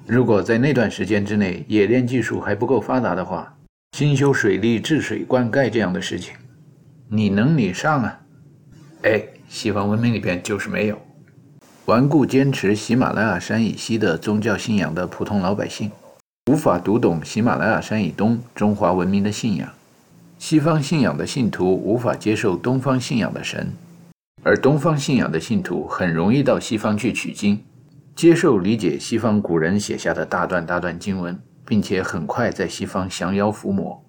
如果在那段时间之内冶炼技术还不够发达的话，兴修水利、治水、灌溉这样的事情，你能你上啊？哎，西方文明里边就是没有。顽固坚持喜马拉雅山以西的宗教信仰的普通老百姓，无法读懂喜马拉雅山以东中华文明的信仰。西方信仰的信徒无法接受东方信仰的神，而东方信仰的信徒很容易到西方去取经。接受理解西方古人写下的大段大段经文，并且很快在西方降妖伏魔，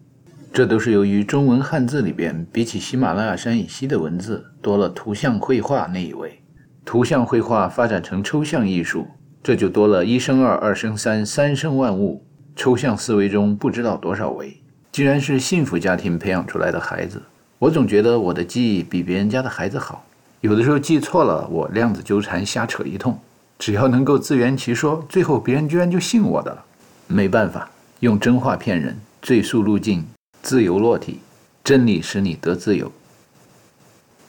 这都是由于中文汉字里边比起喜马拉雅山以西的文字多了图像绘画那一位。图像绘画发展成抽象艺术，这就多了一生二，二生三，三生万物。抽象思维中不知道多少维。既然是幸福家庭培养出来的孩子，我总觉得我的记忆比别人家的孩子好。有的时候记错了，我量子纠缠瞎扯一通。只要能够自圆其说，最后别人居然就信我的了。没办法，用真话骗人，最速路径，自由落体，真理使你得自由。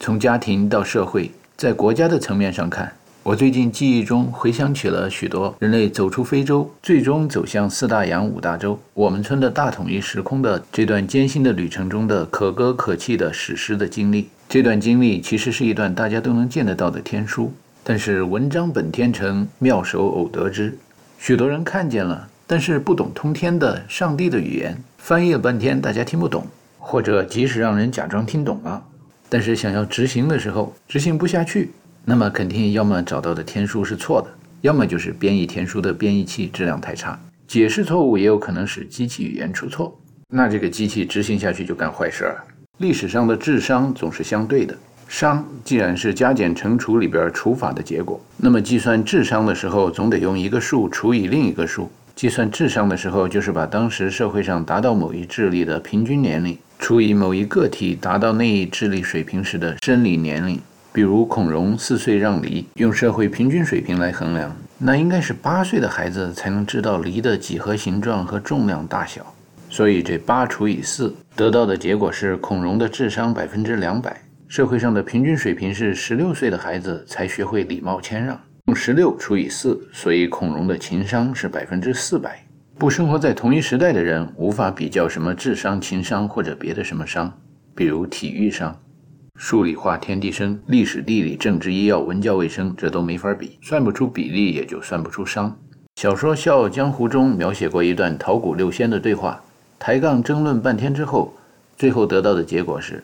从家庭到社会，在国家的层面上看，我最近记忆中回想起了许多人类走出非洲，最终走向四大洋五大洲，我们村的大统一时空的这段艰辛的旅程中的可歌可泣的史诗的经历。这段经历其实是一段大家都能见得到的天书。但是文章本天成，妙手偶得之。许多人看见了，但是不懂通天的上帝的语言，翻译了半天大家听不懂，或者即使让人假装听懂了，但是想要执行的时候执行不下去，那么肯定要么找到的天书是错的，要么就是编译天书的编译器质量太差，解释错误也有可能使机器语言出错，那这个机器执行下去就干坏事儿。历史上的智商总是相对的。商既然是加减乘除里边除法的结果，那么计算智商的时候，总得用一个数除以另一个数。计算智商的时候，就是把当时社会上达到某一智力的平均年龄除以某一个体达到那一智力水平时的生理年龄。比如孔融四岁让梨，用社会平均水平来衡量，那应该是八岁的孩子才能知道梨的几何形状和重量大小。所以这八除以四得到的结果是孔融的智商百分之两百。社会上的平均水平是十六岁的孩子才学会礼貌谦让，用十六除以四，所以孔融的情商是百分之四百。不生活在同一时代的人无法比较什么智商、情商或者别的什么商，比如体育商。数理化天地生，历史地理政治医药文教卫生，这都没法比，算不出比例，也就算不出商。小说《笑傲江湖》中描写过一段桃谷六仙的对话，抬杠争论半天之后，最后得到的结果是，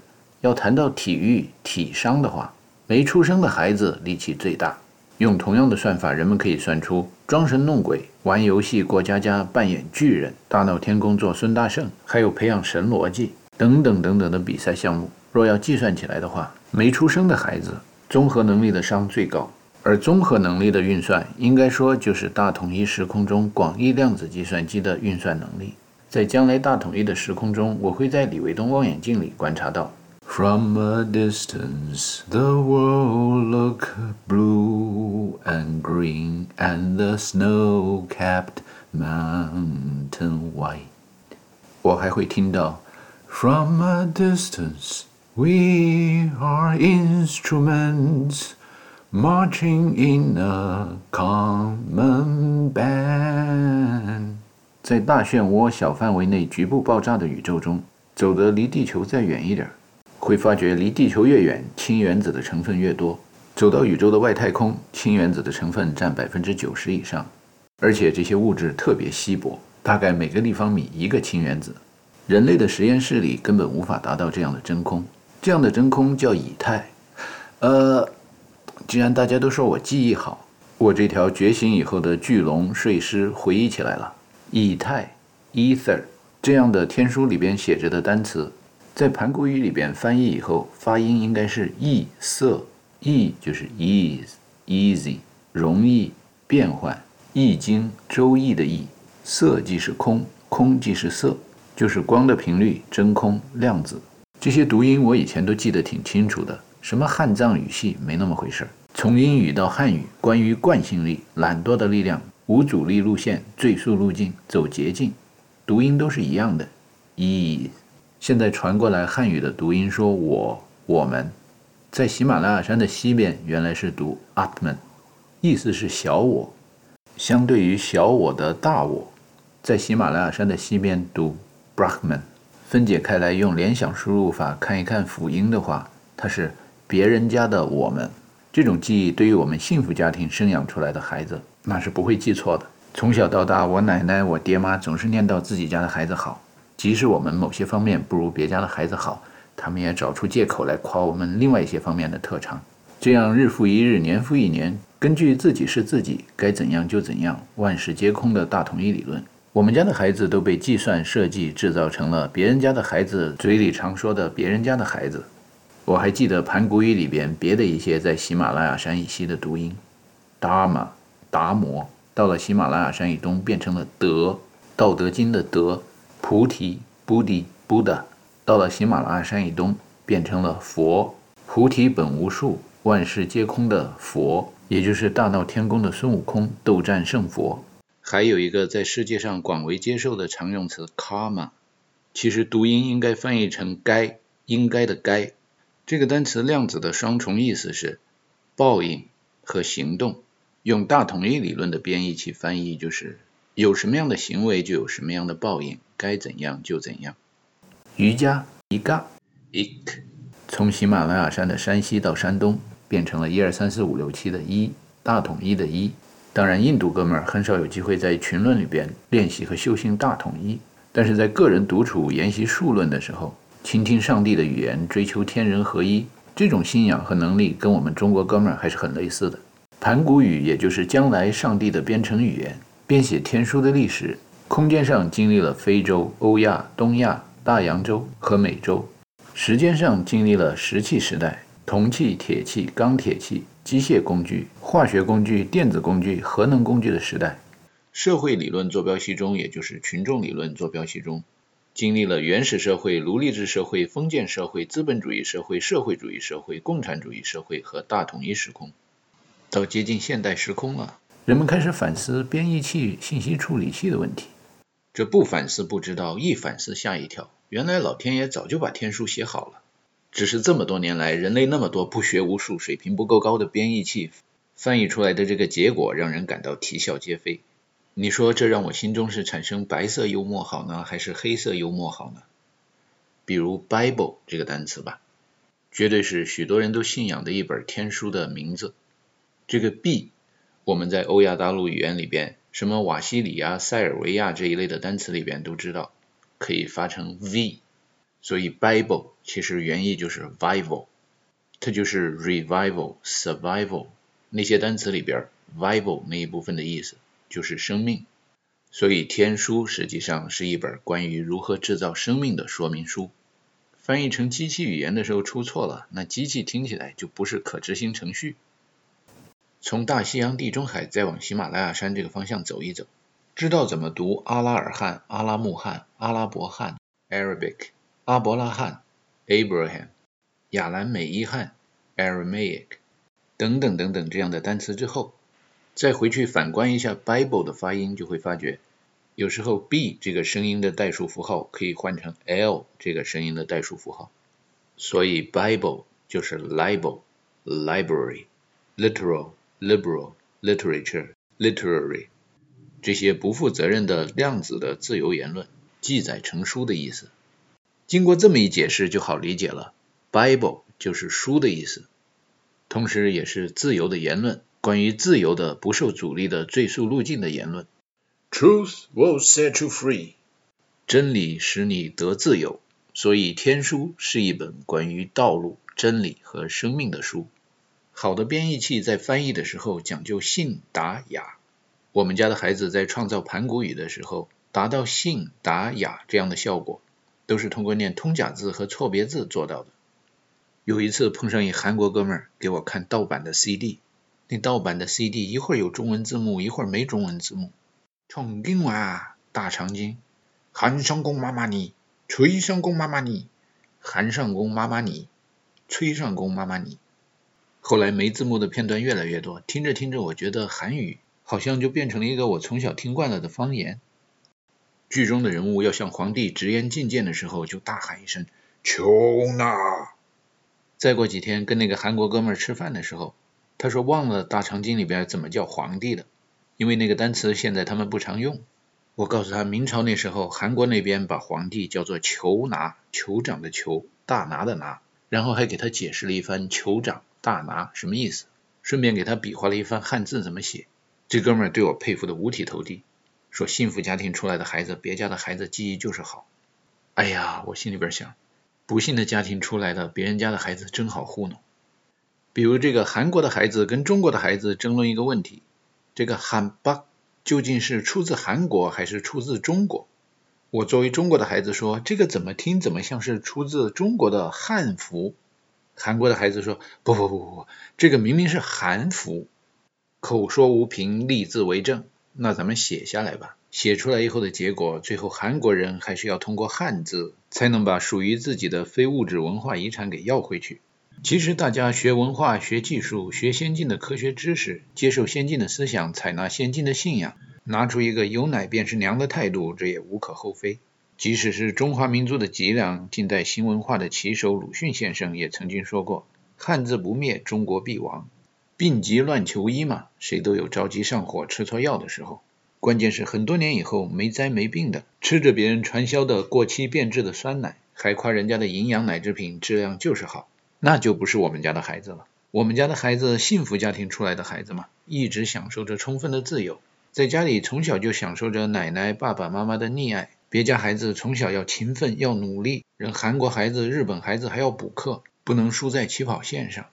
要谈到体育体商的话，没出生的孩子力气最大。用同样的算法，人们可以算出装神弄鬼、玩游戏过家家、扮演巨人、大闹天宫做孙大圣，还有培养神逻辑等等等等的比赛项目。若要计算起来的话，没出生的孩子综合能力的商最高，而综合能力的运算，应该说就是大统一时空中广义量子计算机的运算能力。在将来大统一的时空中，我会在李维东望远镜里观察到 ：From a distance, the world look blue and green, and the snow-capped mountain white。我还会听到：From a distance。We are instruments marching in a common band。在大漩涡小范围内局部爆炸的宇宙中，走得离地球再远一点， 会发觉离地球越远，氢原子的成分越多。走到宇宙的外太空，氢原子的成分占百分之九十以上，而且这些物质特别稀薄，大概每个立方米一个氢原子。人类的实验室里根本无法达到这样的真空。这样的真空叫以太。呃，既然大家都说我记忆好，我这条觉醒以后的巨龙睡狮回忆起来了。以太 （ether） 这样的天书里边写着的单词，在盘古语里边翻译以后，发音应该是易色。易就是 ease、easy，容易变换。易经、周易的易，色即是空，空即是色，就是光的频率、真空、量子。这些读音我以前都记得挺清楚的，什么汉藏语系没那么回事儿。从英语到汉语，关于惯性力、懒惰的力量、无阻力路线、最速路径、走捷径，读音都是一样的。一，现在传过来汉语的读音，说我、我们，在喜马拉雅山的西边原来是读 Atman，意思是小我，相对于小我的大我，在喜马拉雅山的西边读 Brahman。分解开来，用联想输入法看一看辅音的话，它是别人家的我们。这种记忆对于我们幸福家庭生养出来的孩子，那是不会记错的。从小到大，我奶奶、我爹妈总是念叨自己家的孩子好，即使我们某些方面不如别家的孩子好，他们也找出借口来夸我们另外一些方面的特长。这样日复一日，年复一年，根据自己是自己，该怎样就怎样，万事皆空的大统一理论。我们家的孩子都被计算设计制造成了别人家的孩子嘴里常说的别人家的孩子。我还记得盘古语里边别的一些在喜马拉雅山以西的读音，达玛、达摩，到了喜马拉雅山以东变成了德，道德经的德；菩提、布迪、布达，到了喜马拉雅山以东变成了佛，菩提本无树，万事皆空的佛，也就是大闹天宫的孙悟空斗战胜佛。还有一个在世界上广为接受的常用词 “karma”，其实读音应该翻译成“该”，应该的“该”。这个单词量子的双重意思是报应和行动。用大统一理论的编译器翻译就是有什么样的行为就有什么样的报应，该怎样就怎样。瑜伽一嘎 ik，从喜马拉雅山的山西到山东变成了一二三四五六七的一大统一的一。当然，印度哥们儿很少有机会在群论里边练习和修行大统一，但是在个人独处研习数论的时候，倾听上帝的语言，追求天人合一，这种信仰和能力跟我们中国哥们儿还是很类似的。盘古语也就是将来上帝的编程语言，编写天书的历史，空间上经历了非洲、欧亚、东亚、大洋洲和美洲，时间上经历了石器时代，铜器、铁器、钢铁器。机械工具、化学工具、电子工具、核能工具的时代，社会理论坐标系中，也就是群众理论坐标系中，经历了原始社会、奴隶制社会、封建社会、资本主义社会、社会主义社会、共产主义社会和大统一时空，到接近现代时空了，人们开始反思编译器、信息处理器的问题。这不反思不知道，一反思吓一跳。原来老天爷早就把天书写好了，只是这么多年来，人类那么多不学无术、水平不够高的编译器翻译出来的这个结果，让人感到啼笑皆非。你说这让我心中是产生白色幽默好呢，还是黑色幽默好呢？比如 Bible 这个单词吧，绝对是许多人都信仰的一本天书的名字。这个 B，我们在欧亚大陆语言里边，什么瓦西里啊、塞尔维亚这一类的单词里边都知道，可以发成 V，所以 Bible 其实原意就是 Vival，它就是 Revival、Survival 那些单词里边 Vival 那一部分的意思。就是生命，所以天书实际上是一本关于如何制造生命的说明书。翻译成机器语言的时候出错了，那机器听起来就不是可执行程序。从大西洋、地中海再往喜马拉雅山这个方向走一走，知道怎么读阿拉尔汉、阿拉木汉、阿拉伯汉 （Arabic）、阿伯拉罕 （Abraham）、亚兰美伊汉 （Aramaic） 等等等等这样的单词之后。再回去反观一下 Bible 的发音，就会发觉，有时候 B 这个声音的代数符号可以换成 L 这个声音的代数符号，所以 Bible 就是 Libel、Library、Literal、Liberal、Literature、Literary 这些不负责任的量子的自由言论，记载成书的意思。经过这么一解释就好理解了，Bible 就是书的意思，同时也是自由的言论。关于自由的、不受阻力的最速路径的言论，Truth will set you free，真理使你得自由。所以天书是一本关于道路、真理和生命的书。好的编译器在翻译的时候讲究信达雅。我们家的孩子在创造盘古语的时候，达到信达雅这样的效果，都是通过念通假字和错别字做到的。有一次碰上一韩国哥们儿给我看盗版的 CD。那盗版的 CD 一会儿有中文字幕，一会儿没中文字幕。重庆啊大长今，韩上公妈妈你，崔上公妈妈你，韩上公妈妈你，崔上公妈妈你。后来没字幕的片段越来越多，听着听着，我觉得韩语好像就变成了一个我从小听惯了的方言。剧中的人物要向皇帝直言进谏的时候，就大喊一声“求那”。再过几天跟那个韩国哥们儿吃饭的时候。他说忘了《大长今》里边怎么叫皇帝的，因为那个单词现在他们不常用。我告诉他，明朝那时候韩国那边把皇帝叫做酋拿，酋长的酋，大拿的拿，然后还给他解释了一番酋长大拿什么意思，顺便给他比划了一番汉字怎么写。这哥们儿对我佩服的五体投地，说幸福家庭出来的孩子，别家的孩子记忆就是好。哎呀，我心里边想，不幸的家庭出来的别人家的孩子真好糊弄。比如这个韩国的孩子跟中国的孩子争论一个问题，这个韩巴究竟是出自韩国还是出自中国？我作为中国的孩子说，这个怎么听怎么像是出自中国的汉服。韩国的孩子说，不不不不不，这个明明是韩服。口说无凭，立字为证，那咱们写下来吧。写出来以后的结果，最后韩国人还是要通过汉字，才能把属于自己的非物质文化遗产给要回去。其实大家学文化、学技术、学先进的科学知识，接受先进的思想，采纳先进的信仰，拿出一个有奶便是娘的态度，这也无可厚非。即使是中华民族的脊梁、近代新文化的旗手鲁迅先生也曾经说过：“汉字不灭，中国必亡。”病急乱求医嘛，谁都有着急上火、吃错药的时候。关键是很多年以后没灾没病的，吃着别人传销的过期变质的酸奶，还夸人家的营养奶制品质量就是好。那就不是我们家的孩子了。我们家的孩子，幸福家庭出来的孩子嘛，一直享受着充分的自由，在家里从小就享受着奶奶、爸爸妈妈的溺爱。别家孩子从小要勤奋，要努力，人韩国孩子、日本孩子还要补课，不能输在起跑线上。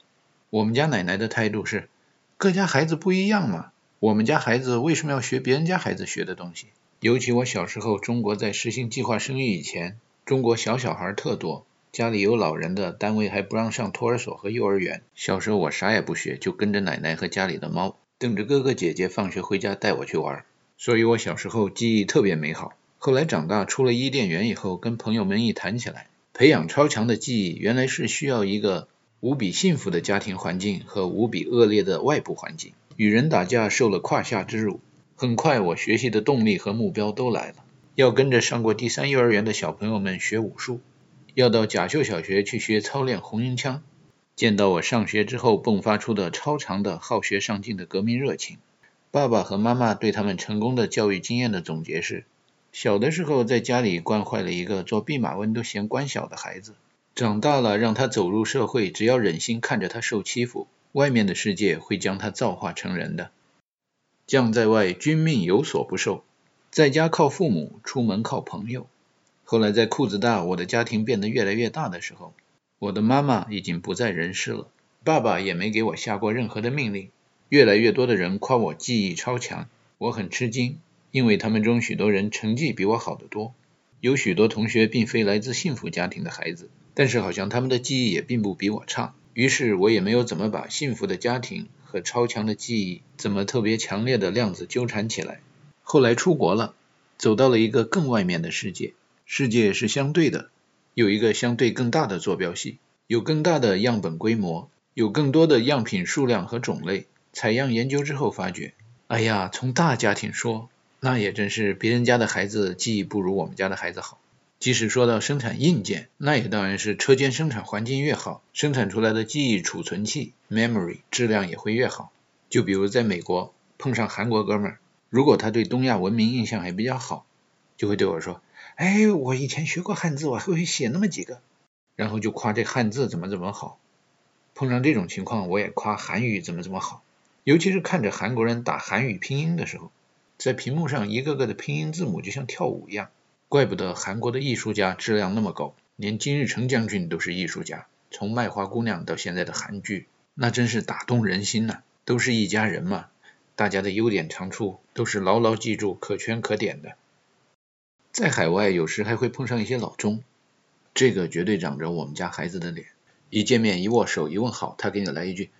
我们家奶奶的态度是，各家孩子不一样嘛，我们家孩子为什么要学别人家孩子学的东西？尤其我小时候，中国在实行计划生育以前，中国小小孩特多。家里有老人的单位还不让上托儿所和幼儿园。小时候我啥也不学，就跟着奶奶和家里的猫，等着哥哥姐姐放学回家带我去玩。所以我小时候记忆特别美好，后来长大出了伊甸园以后，跟朋友们一谈起来，培养超强的记忆，原来是需要一个无比幸福的家庭环境和无比恶劣的外部环境。与人打架受了胯下之辱，很快我学习的动力和目标都来了，要跟着上过第三幼儿园的小朋友们学武术，要到甲秀小学去学操练红缨枪。见到我上学之后迸发出的超长的好学上进的革命热情，爸爸和妈妈对他们成功的教育经验的总结是：小的时候在家里惯坏了一个做弼马温都嫌官小的孩子，长大了让他走入社会，只要忍心看着他受欺负，外面的世界会将他造化成人的。将在外，君命有所不受，在家靠父母，出门靠朋友。后来在裤子大，我的家庭变得越来越大的时候。我的妈妈已经不在人世了，爸爸也没给我下过任何的命令。越来越多的人夸我记忆超强，我很吃惊，因为他们中许多人成绩比我好得多。有许多同学并非来自幸福家庭的孩子，但是好像他们的记忆也并不比我差。于是我也没有怎么把幸福的家庭和超强的记忆怎么特别强烈的量子纠缠起来。后来出国了，走到了一个更外面的世界，世界是相对的。有一个相对更大的坐标系，有更大的样本规模，有更多的样品数量和种类。采样研究之后发觉，哎呀，从大家庭说，那也真是别人家的孩子记忆不如我们家的孩子好。即使说到生产硬件，那也当然是车间生产环境越好，生产出来的记忆储存器 memory 质量也会越好。就比如在美国碰上韩国哥们儿，如果他对东亚文明印象还比较好，就会对我说。哎，我以前学过汉字，我还会写那么几个，然后就夸这汉字怎么怎么好。碰上这种情况，我也夸韩语怎么怎么好。尤其是看着韩国人打韩语拼音的时候，在屏幕上一个个的拼音字母就像跳舞一样。怪不得韩国的艺术家质量那么高，连金日成将军都是艺术家。从卖花姑娘到现在的韩剧，那真是打动人心呐。都是一家人嘛，大家的优点长处都是牢牢记住、可圈可点的。在海外，有时还会碰上一些老中，这个绝对长着我们家孩子的脸。一见面，一握手，一问好，他给你来一句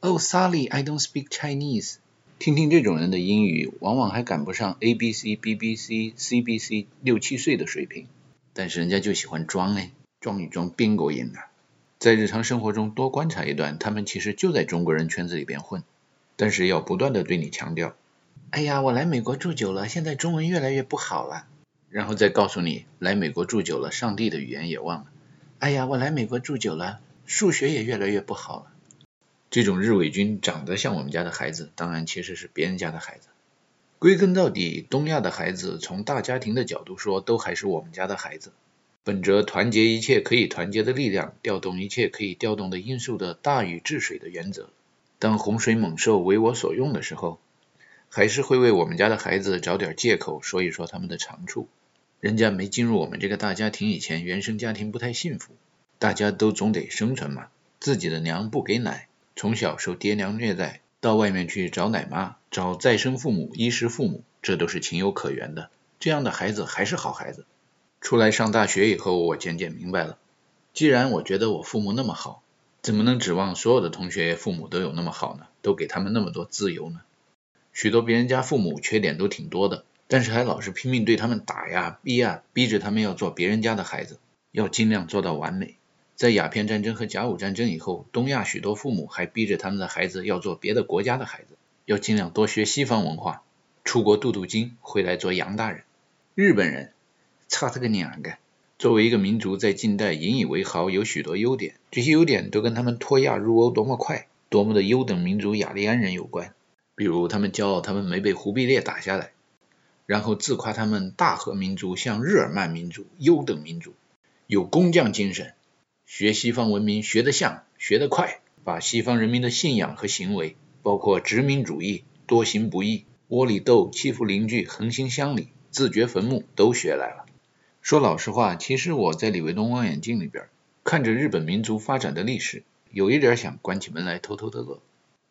：“Oh, Sally, I don't speak Chinese。”听听这种人的英语，往往还赶不上 A B C B B C C B C 六七岁的水平，但是人家就喜欢装哎，装一装边狗瘾的。在日常生活中多观察一段，他们其实就在中国人圈子里边混，但是要不断的对你强调：“哎呀，我来美国住久了，现在中文越来越不好了。”然后再告诉你，来美国住久了，上帝的语言也忘了。哎呀，我来美国住久了，数学也越来越不好了。这种日伪军长得像我们家的孩子，当然其实是别人家的孩子。归根到底，东亚的孩子从大家庭的角度说，都还是我们家的孩子。本着团结一切可以团结的力量，调动一切可以调动的因素的大禹治水的原则，当洪水猛兽为我所用的时候，还是会为我们家的孩子找点借口，说一说他们的长处。人家没进入我们这个大家庭以前，原生家庭不太幸福，大家都总得生存嘛。自己的娘不给奶，从小受爹娘虐待，到外面去找奶妈、找再生父母、衣食父母，这都是情有可原的。这样的孩子还是好孩子。出来上大学以后，我渐渐明白了，既然我觉得我父母那么好，怎么能指望所有的同学父母都有那么好呢？都给他们那么多自由呢？许多别人家父母缺点都挺多的。但是还老是拼命对他们打呀、逼呀，逼着他们要做别人家的孩子，要尽量做到完美。在鸦片战争和甲午战争以后，东亚许多父母还逼着他们的孩子要做别的国家的孩子，要尽量多学西方文化，出国镀镀金，回来做洋大人。日本人，操他个娘的！作为一个民族，在近代引以为豪，有许多优点，这些优点都跟他们脱亚入欧多么快，多么的优等民族雅利安人有关。比如，他们骄傲他们没被忽必烈打下来。然后自夸他们大和民族像日耳曼民族优等民族，有工匠精神，学西方文明学得像学得快，把西方人民的信仰和行为，包括殖民主义、多行不义、窝里斗、欺负邻居、横行乡里、自掘坟墓都学来了。说老实话，其实我在李维东望远镜里边看着日本民族发展的历史，有一点想关起门来偷偷的乐。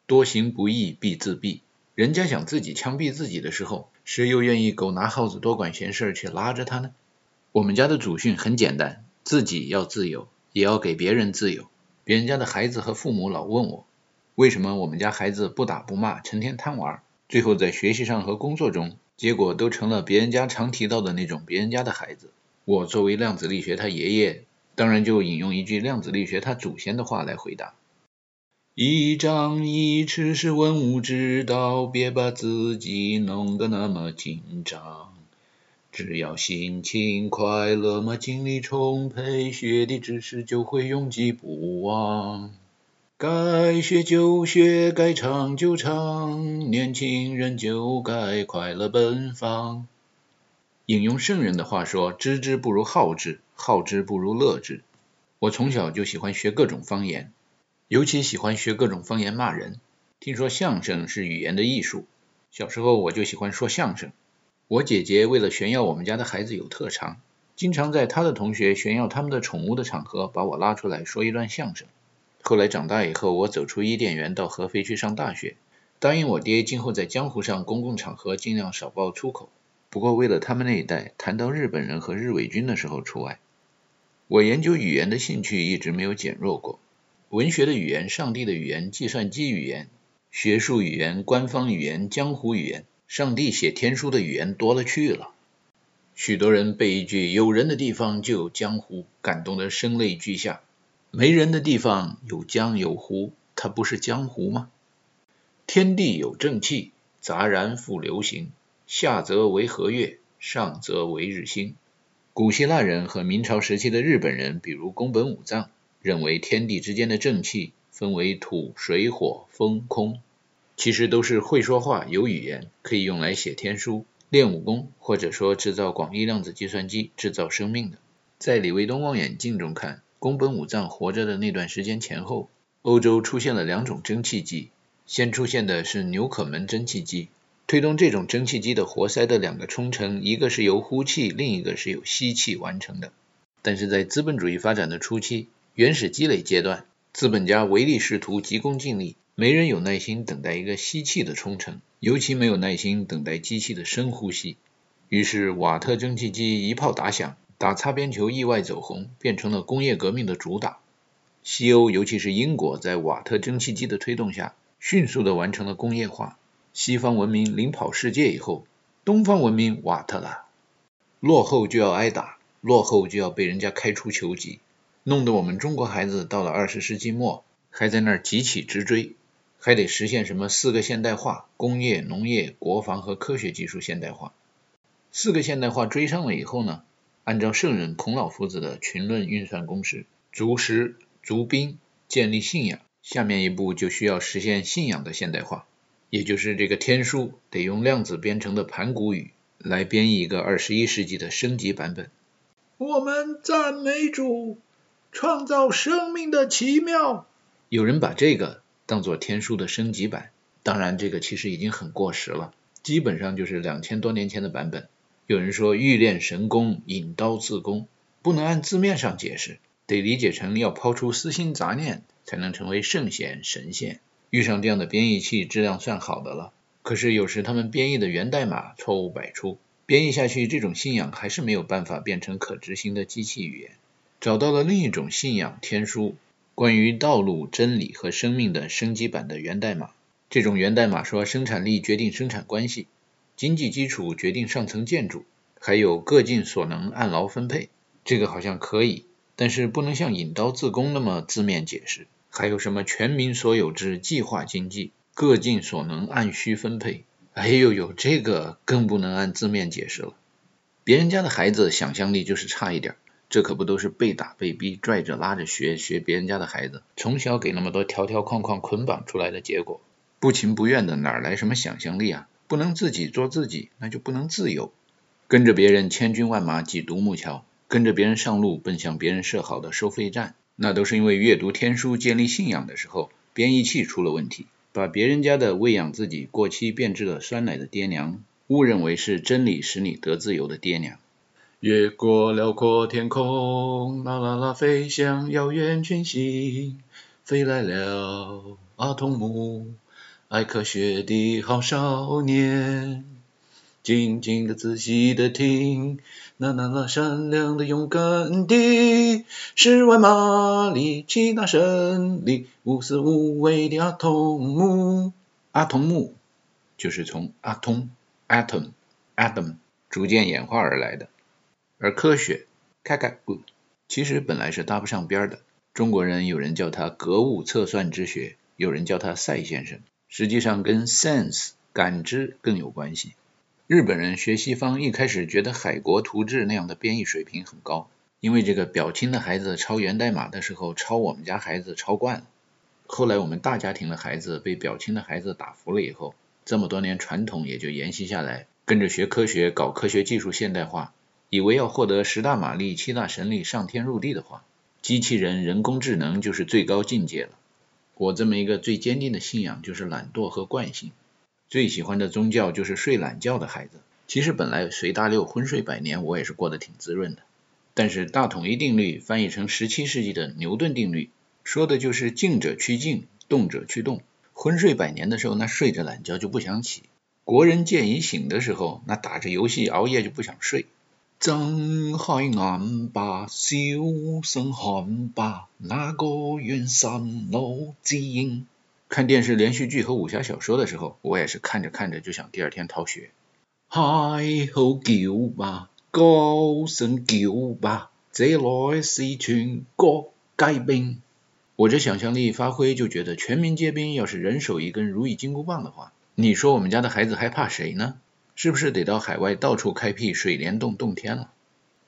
多行不义必自毙。人家想自己枪毙自己的时候，谁又愿意狗拿耗子多管闲事去拉着他呢？我们家的祖训很简单，自己要自由，也要给别人自由。别人家的孩子和父母老问我，为什么我们家孩子不打不骂，成天贪玩，最后在学习上和工作中结果都成了别人家常提到的那种别人家的孩子。我作为量子力学他爷爷，当然就引用一句量子力学他祖先的话来回答：一张一弛是文物之道，别把自己弄得那么紧张。只要心情快乐嘛，精力充沛，学的知识就会永记不忘。该学就学，该唱就唱，年轻人就该快乐奔放。引用圣人的话说：“知之不如好之，好之不如乐之。”我从小就喜欢学各种方言，尤其喜欢学各种方言骂人。听说相声是语言的艺术，小时候我就喜欢说相声。我姐姐为了炫耀我们家的孩子有特长，经常在她的同学炫耀他们的宠物的场合，把我拉出来说一段相声。后来长大以后，我走出伊甸园到合肥去上大学，答应我爹今后在江湖上公共场合尽量少爆粗口。不过为了他们那一代，谈到日本人和日伪军的时候除外。我研究语言的兴趣一直没有减弱过，文学的语言、上帝的语言、计算机语言、学术语言、官方语言、江湖语言。上帝写天书的语言多了去了，许多人被一句“有人的地方就有江湖”感动得声泪俱下。没人的地方有江有湖，它不是江湖吗？天地有正气，杂然复流行。下则为和月，上则为日星。古希腊人和明朝时期的日本人，比如宫本武藏，认为天地之间的正气分为土、水、火、风、空。其实都是会说话、有语言，可以用来写天书、练武功，或者说制造广义量子计算机、制造生命的。在李卫东望远镜中看，宫本武藏活着的那段时间前后，欧洲出现了两种蒸汽机。先出现的是纽可门蒸汽机，推动这种蒸汽机的活塞的两个冲程，一个是由呼气，另一个是由吸气完成的。但是在资本主义发展的初期，原始积累阶段，资本家唯利是图，急功近利。没人有耐心等待一个吸气的冲程，尤其没有耐心等待机器的深呼吸。于是，瓦特蒸汽机一炮打响，打擦边球意外走红，变成了工业革命的主打。西欧，尤其是英国，在瓦特蒸汽机的推动下，迅速的完成了工业化。西方文明领跑世界以后，东方文明瓦特了，落后就要挨打，落后就要被人家开除球籍，弄得我们中国孩子到了二十世纪末，还在那儿急起直追。还得实现什么四个现代化：工业、农业、国防和科学技术现代化。四个现代化追上了以后呢？按照圣人孔老夫子的群论运算公式，足食足兵，建立信仰。下面一步就需要实现信仰的现代化，也就是这个天书得用量子编程的盘古语来编译一个二十一世纪的升级版本。我们赞美主，创造生命的奇妙。有人把这个。当做天书的升级版，当然这个其实已经很过时了，基本上就是两千多年前的版本。有人说欲练神功，引刀自宫，不能按字面上解释，得理解成要抛出私心杂念，才能成为圣贤神仙。遇上这样的编译器，质量算好的了。可是有时他们编译的源代码错误百出，编译下去这种信仰还是没有办法变成可执行的机器语言。找到了另一种信仰天书。关于道路、真理和生命的升级版的源代码，这种源代码说生产力决定生产关系，经济基础决定上层建筑，还有各尽所能按劳分配，这个好像可以，但是不能像引刀自宫那么字面解释。还有什么全民所有制计划经济，各尽所能按需分配，哎呦呦，这个更不能按字面解释了。别人家的孩子想象力就是差一点。这可不都是被打被逼拽着拉着学学别人家的孩子，从小给那么多条条框框捆绑出来的结果，不情不愿的哪来什么想象力啊？不能自己做自己，那就不能自由。跟着别人千军万马挤独木桥，跟着别人上路奔向别人设好的收费站，那都是因为阅读天书建立信仰的时候，编译器出了问题，把别人家的喂养自己过期变质了酸奶的爹娘，误认为是真理使你得自由的爹娘。越过辽阔天空，啦啦啦，飞向遥远群星，飞来了阿童木，爱科学的好少年，静静的仔细的听，啦啦啦，善良的勇敢的十万马力，七大神力，无私无畏的阿童木，阿童木就是从阿童 atom Adam 逐渐演化而来的。而科学看看其实本来是搭不上边的。中国人有人叫它格物测算之学，有人叫它赛先生，实际上跟 sense 感知更有关系。日本人学西方一开始觉得海国图志那样的编译水平很高，因为这个表亲的孩子抄源代码的时候抄我们家孩子抄惯了。后来我们大家庭的孩子被表亲的孩子打服了以后，这么多年传统也就沿袭下来，跟着学科学搞科学技术现代化，以为要获得十大马力、七大神力、上天入地的话，机器人、人工智能就是最高境界了。我这么一个最坚定的信仰就是懒惰和惯性。最喜欢的宗教就是睡懒觉的孩子。其实本来随大溜昏睡百年，我也是过得挺滋润的。但是大统一定律翻译成十七世纪的牛顿定律，说的就是静者趋静，动者趋动。昏睡百年的时候，那睡着懒觉就不想起；国人见已醒的时候，那打着游戏熬夜就不想睡。睁开眼吧，小声喊吧，那个远山路之影。看电视连续剧和武侠小说的时候，我也是看着看着就想第二天逃学。嗨吼叫吧，高声叫吧，这来是全国皆兵。我这想象力一发挥，就觉得全民皆兵要是人手一根如意金箍棒的话，你说我们家的孩子还怕谁呢？是不是得到海外到处开辟水帘洞洞天了？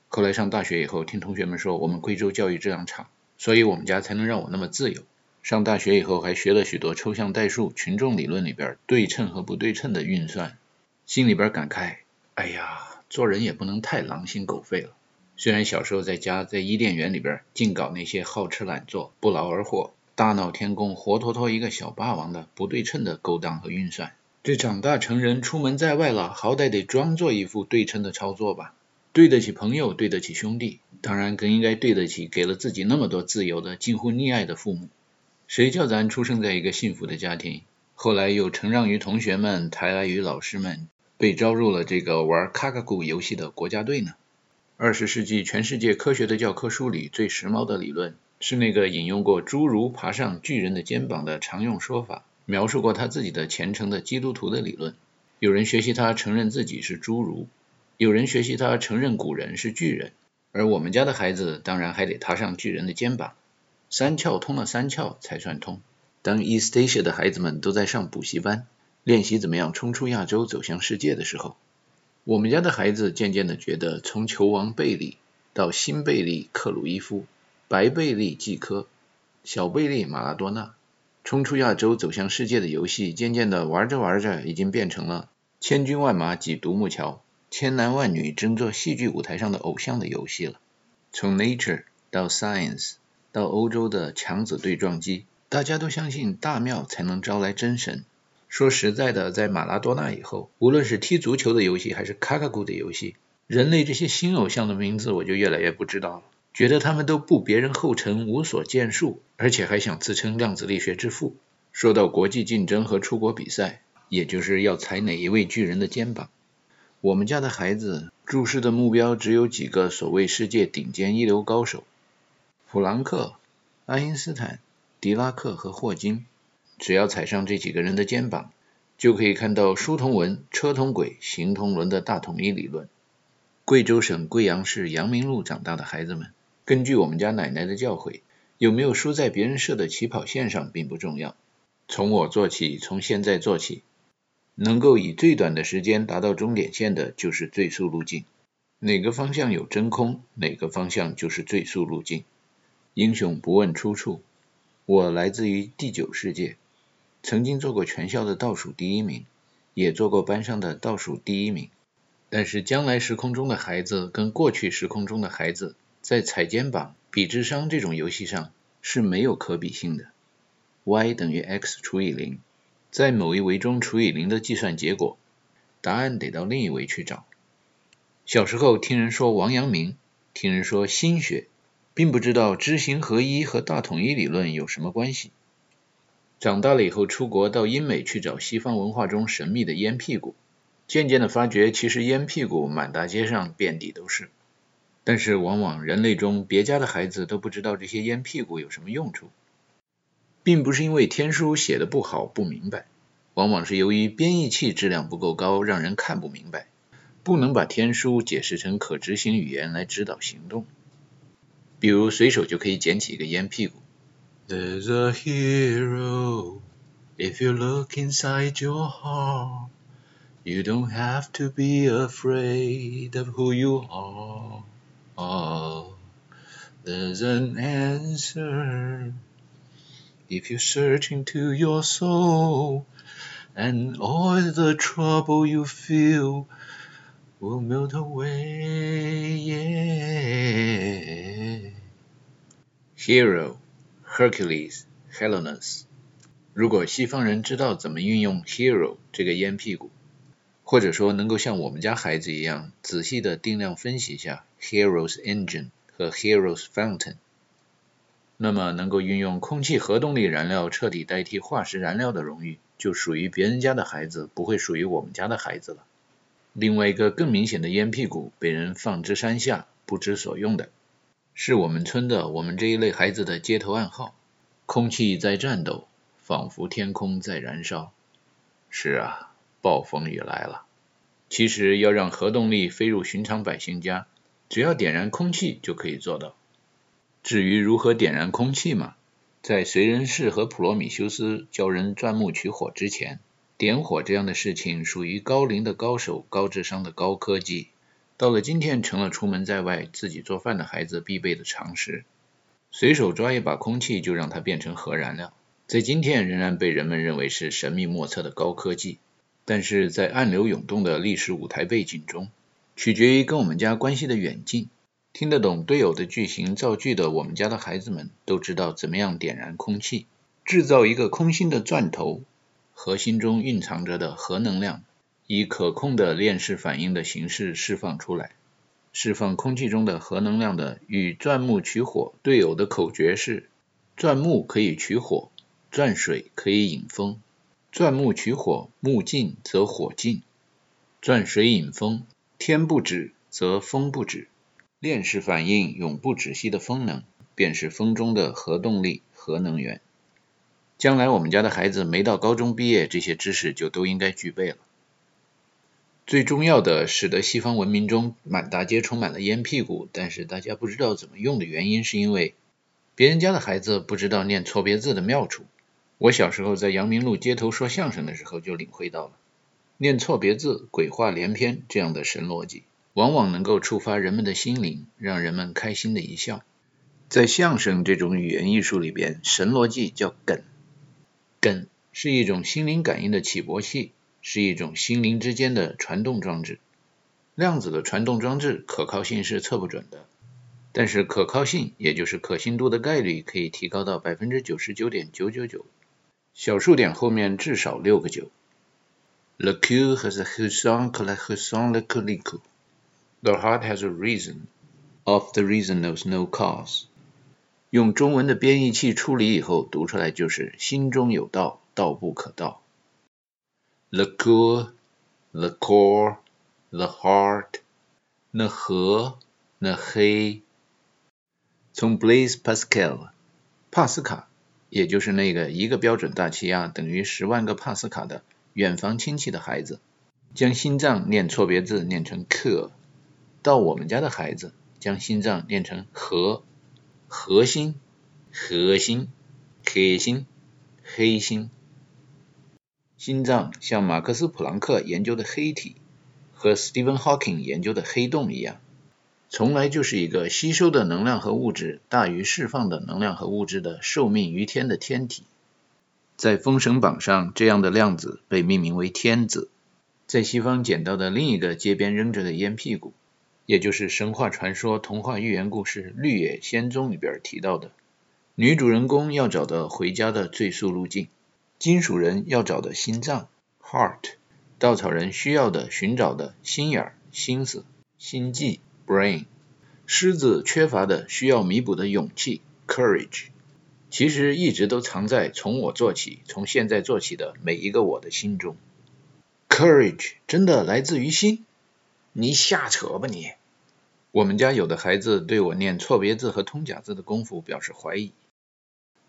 后来上大学以后，听同学们说我们贵州教育质量差，所以我们家才能让我那么自由。上大学以后，还学了许多抽象代数、群众理论里边对称和不对称的运算，心里边感慨：哎呀，做人也不能太狼心狗肺了。虽然小时候在家在伊甸园里边净搞那些好吃懒做、不劳而获、大闹天宫、活脱脱一个小霸王的不对称的勾当和运算，这长大成人出门在外了，好歹得装作一副对称的操作吧，对得起朋友，对得起兄弟，当然更应该对得起给了自己那么多自由的近乎溺爱的父母。谁叫咱出生在一个幸福的家庭，后来又承让于同学们，抬爱于老师们，被招入了这个玩卡卡古游戏的国家队呢？二十世纪全世界科学的教科书里最时髦的理论，是那个引用过侏儒爬上巨人的肩膀的常用说法，描述过他自己的虔诚的基督徒的理论。有人学习他承认自己是侏儒，有人学习他承认古人是巨人，而我们家的孩子当然还得踏上巨人的肩膀。三窍通了三窍才算通。当 East Asia 的孩子们都在上补习班，练习怎么样冲出亚洲走向世界的时候，我们家的孩子渐渐的觉得，从球王贝利到新贝利克鲁伊夫、白贝利季科、小贝利马拉多纳，冲出亚洲走向世界的游戏，渐渐的玩着玩着，已经变成了千军万马挤独木桥、千男万女争做戏剧舞台上的偶像的游戏了。从 Nature 到 Science。到欧洲的强子对撞机，大家都相信大庙才能招来真神。说实在的，在马拉多纳以后，无论是踢足球的游戏还是卡卡古的游戏，人类这些新偶像的名字我就越来越不知道了。觉得他们都步别人后尘，无所建树，而且还想自称量子力学之父。说到国际竞争和出国比赛，也就是要踩哪一位巨人的肩膀。我们家的孩子注视的目标只有几个所谓世界顶尖一流高手。普朗克、爱因斯坦、狄拉克和霍金，只要踩上这几个人的肩膀，就可以看到书同文、车同轨、行同伦的大统一理论。贵州省贵阳市阳明路长大的孩子们，根据我们家奶奶的教诲，有没有输在别人设的起跑线上并不重要。从我做起，从现在做起，能够以最短的时间达到终点线的，就是最速路径。哪个方向有真空，哪个方向就是最速路径。英雄不问出处。我来自于第九世界，曾经做过全校的倒数第一名，也做过班上的倒数第一名。但是将来时空中的孩子跟过去时空中的孩子，在踩肩膀、比智商这种游戏上是没有可比性的。y 等于 x 除以零，在某一维中除以零的计算结果，答案得到另一维去找。小时候听人说王阳明，听人说心学。并不知道知行合一和大统一理论有什么关系。长大了以后出国到英美去找西方文化中神秘的烟屁股，渐渐的发觉其实烟屁股满大街上遍地都是。但是往往人类中别家的孩子都不知道这些烟屁股有什么用处，并不是因为天书写的不好不明白，往往是由于编译器质量不够高，让人看不明白。不能把天书解释成可执行语言来指导行动。比如随手就可以捡起一个烟屁股。There's a hero if you look inside your heart. You don't have to be afraid of who you are. Oh, there's an answer if you search into your soul, and all the trouble you feel will melt away. Yeah. Hero, Hercules, Helenus。如果西方人知道怎么运用 hero 这个烟屁股，或者说能够像我们家孩子一样仔细的定量分析一下 Heroes Engine 和 Heroes Fountain，那么能够运用空气核动力燃料彻底代替化石燃料的荣誉，就属于别人家的孩子，不会属于我们家的孩子了。另外一个更明显的烟屁股被人放之山下不知所用的，是我们村的我们这一类孩子的街头暗号：空气在颤抖，仿佛天空在燃烧。是啊。暴风雨来了。其实要让核动力飞入寻常百姓家，只要点燃空气就可以做到。至于如何点燃空气嘛，在燧人氏和普罗米修斯教人钻木取火之前，点火这样的事情属于高龄的高手、高智商的高科技。到了今天，成了出门在外自己做饭的孩子必备的常识。随手抓一把空气就让它变成核燃料，在今天仍然被人们认为是神秘莫测的高科技。但是在暗流涌动的历史舞台背景中，取决于跟我们家关系的远近。听得懂队友的句型造句的我们家的孩子们，都知道怎么样点燃空气，制造一个空心的钻头，核心中蕴藏着的核能量，以可控的链式反应的形式释放出来。释放空气中的核能量的与钻木取火队友的口诀是：钻木可以取火，钻水可以引风。钻木取火，木尽则火尽；钻水引风，天不止则风不止。链式反应永不止息的风能，便是风中的核动力、核能源。将来我们家的孩子没到高中毕业，这些知识就都应该具备了。最重要的，使得西方文明中满大街充满了烟屁股，但是大家不知道怎么用的原因，是因为别人家的孩子不知道念错别字的妙处。我小时候在阳明路街头说相声的时候，就领会到了念错别字、鬼话连篇这样的神逻辑，往往能够触发人们的心灵，让人们开心的一笑。在相声这种语言艺术里边，神逻辑叫梗，梗是一种心灵感应的起搏器，是一种心灵之间的传动装置。量子的传动装置可靠性是测不准的。但是可靠性，也就是可信度的概率，可以提高到百分之九十九点九九九。小数点后面至少六个九。The Q has a raison que la raison le colique. The heart has a reason. Of the reason knows no cause. 用中文的编译器处理以后，读出来就是心中有道，道不可道。The core, the core, the heart. 那和，那黑。从 Blaise Pascal，帕斯卡。也就是那个一个标准大气压等于十万个帕斯卡的远房亲戚的孩子，将心脏念错别字念成克，到我们家的孩子将心脏念成核，核心，核心，核心，黑心。心脏像马克思普朗克研究的黑体和 Stephen Hawking 研究的黑洞一样。从来就是一个吸收的能量和物质大于释放的能量和物质的受命于天的天体。在《封神榜》上，这样的量子被命名为天子。在西方捡到的另一个街边扔着的烟屁股，也就是神话传说、童话寓言故事《绿野仙踪》里边提到的，女主人公要找的回家的最速路径，金属人要找的心脏 （heart），稻草人需要的寻找的心眼儿、心思、心计。Brain，狮子缺乏的需要弥补的勇气，Courage，其实一直都藏在从我做起，从现在做起的每一个我的心中。Courage 真的来自于心？你瞎扯吧你！我们家有的孩子对我念错别字和通假字的功夫表示怀疑。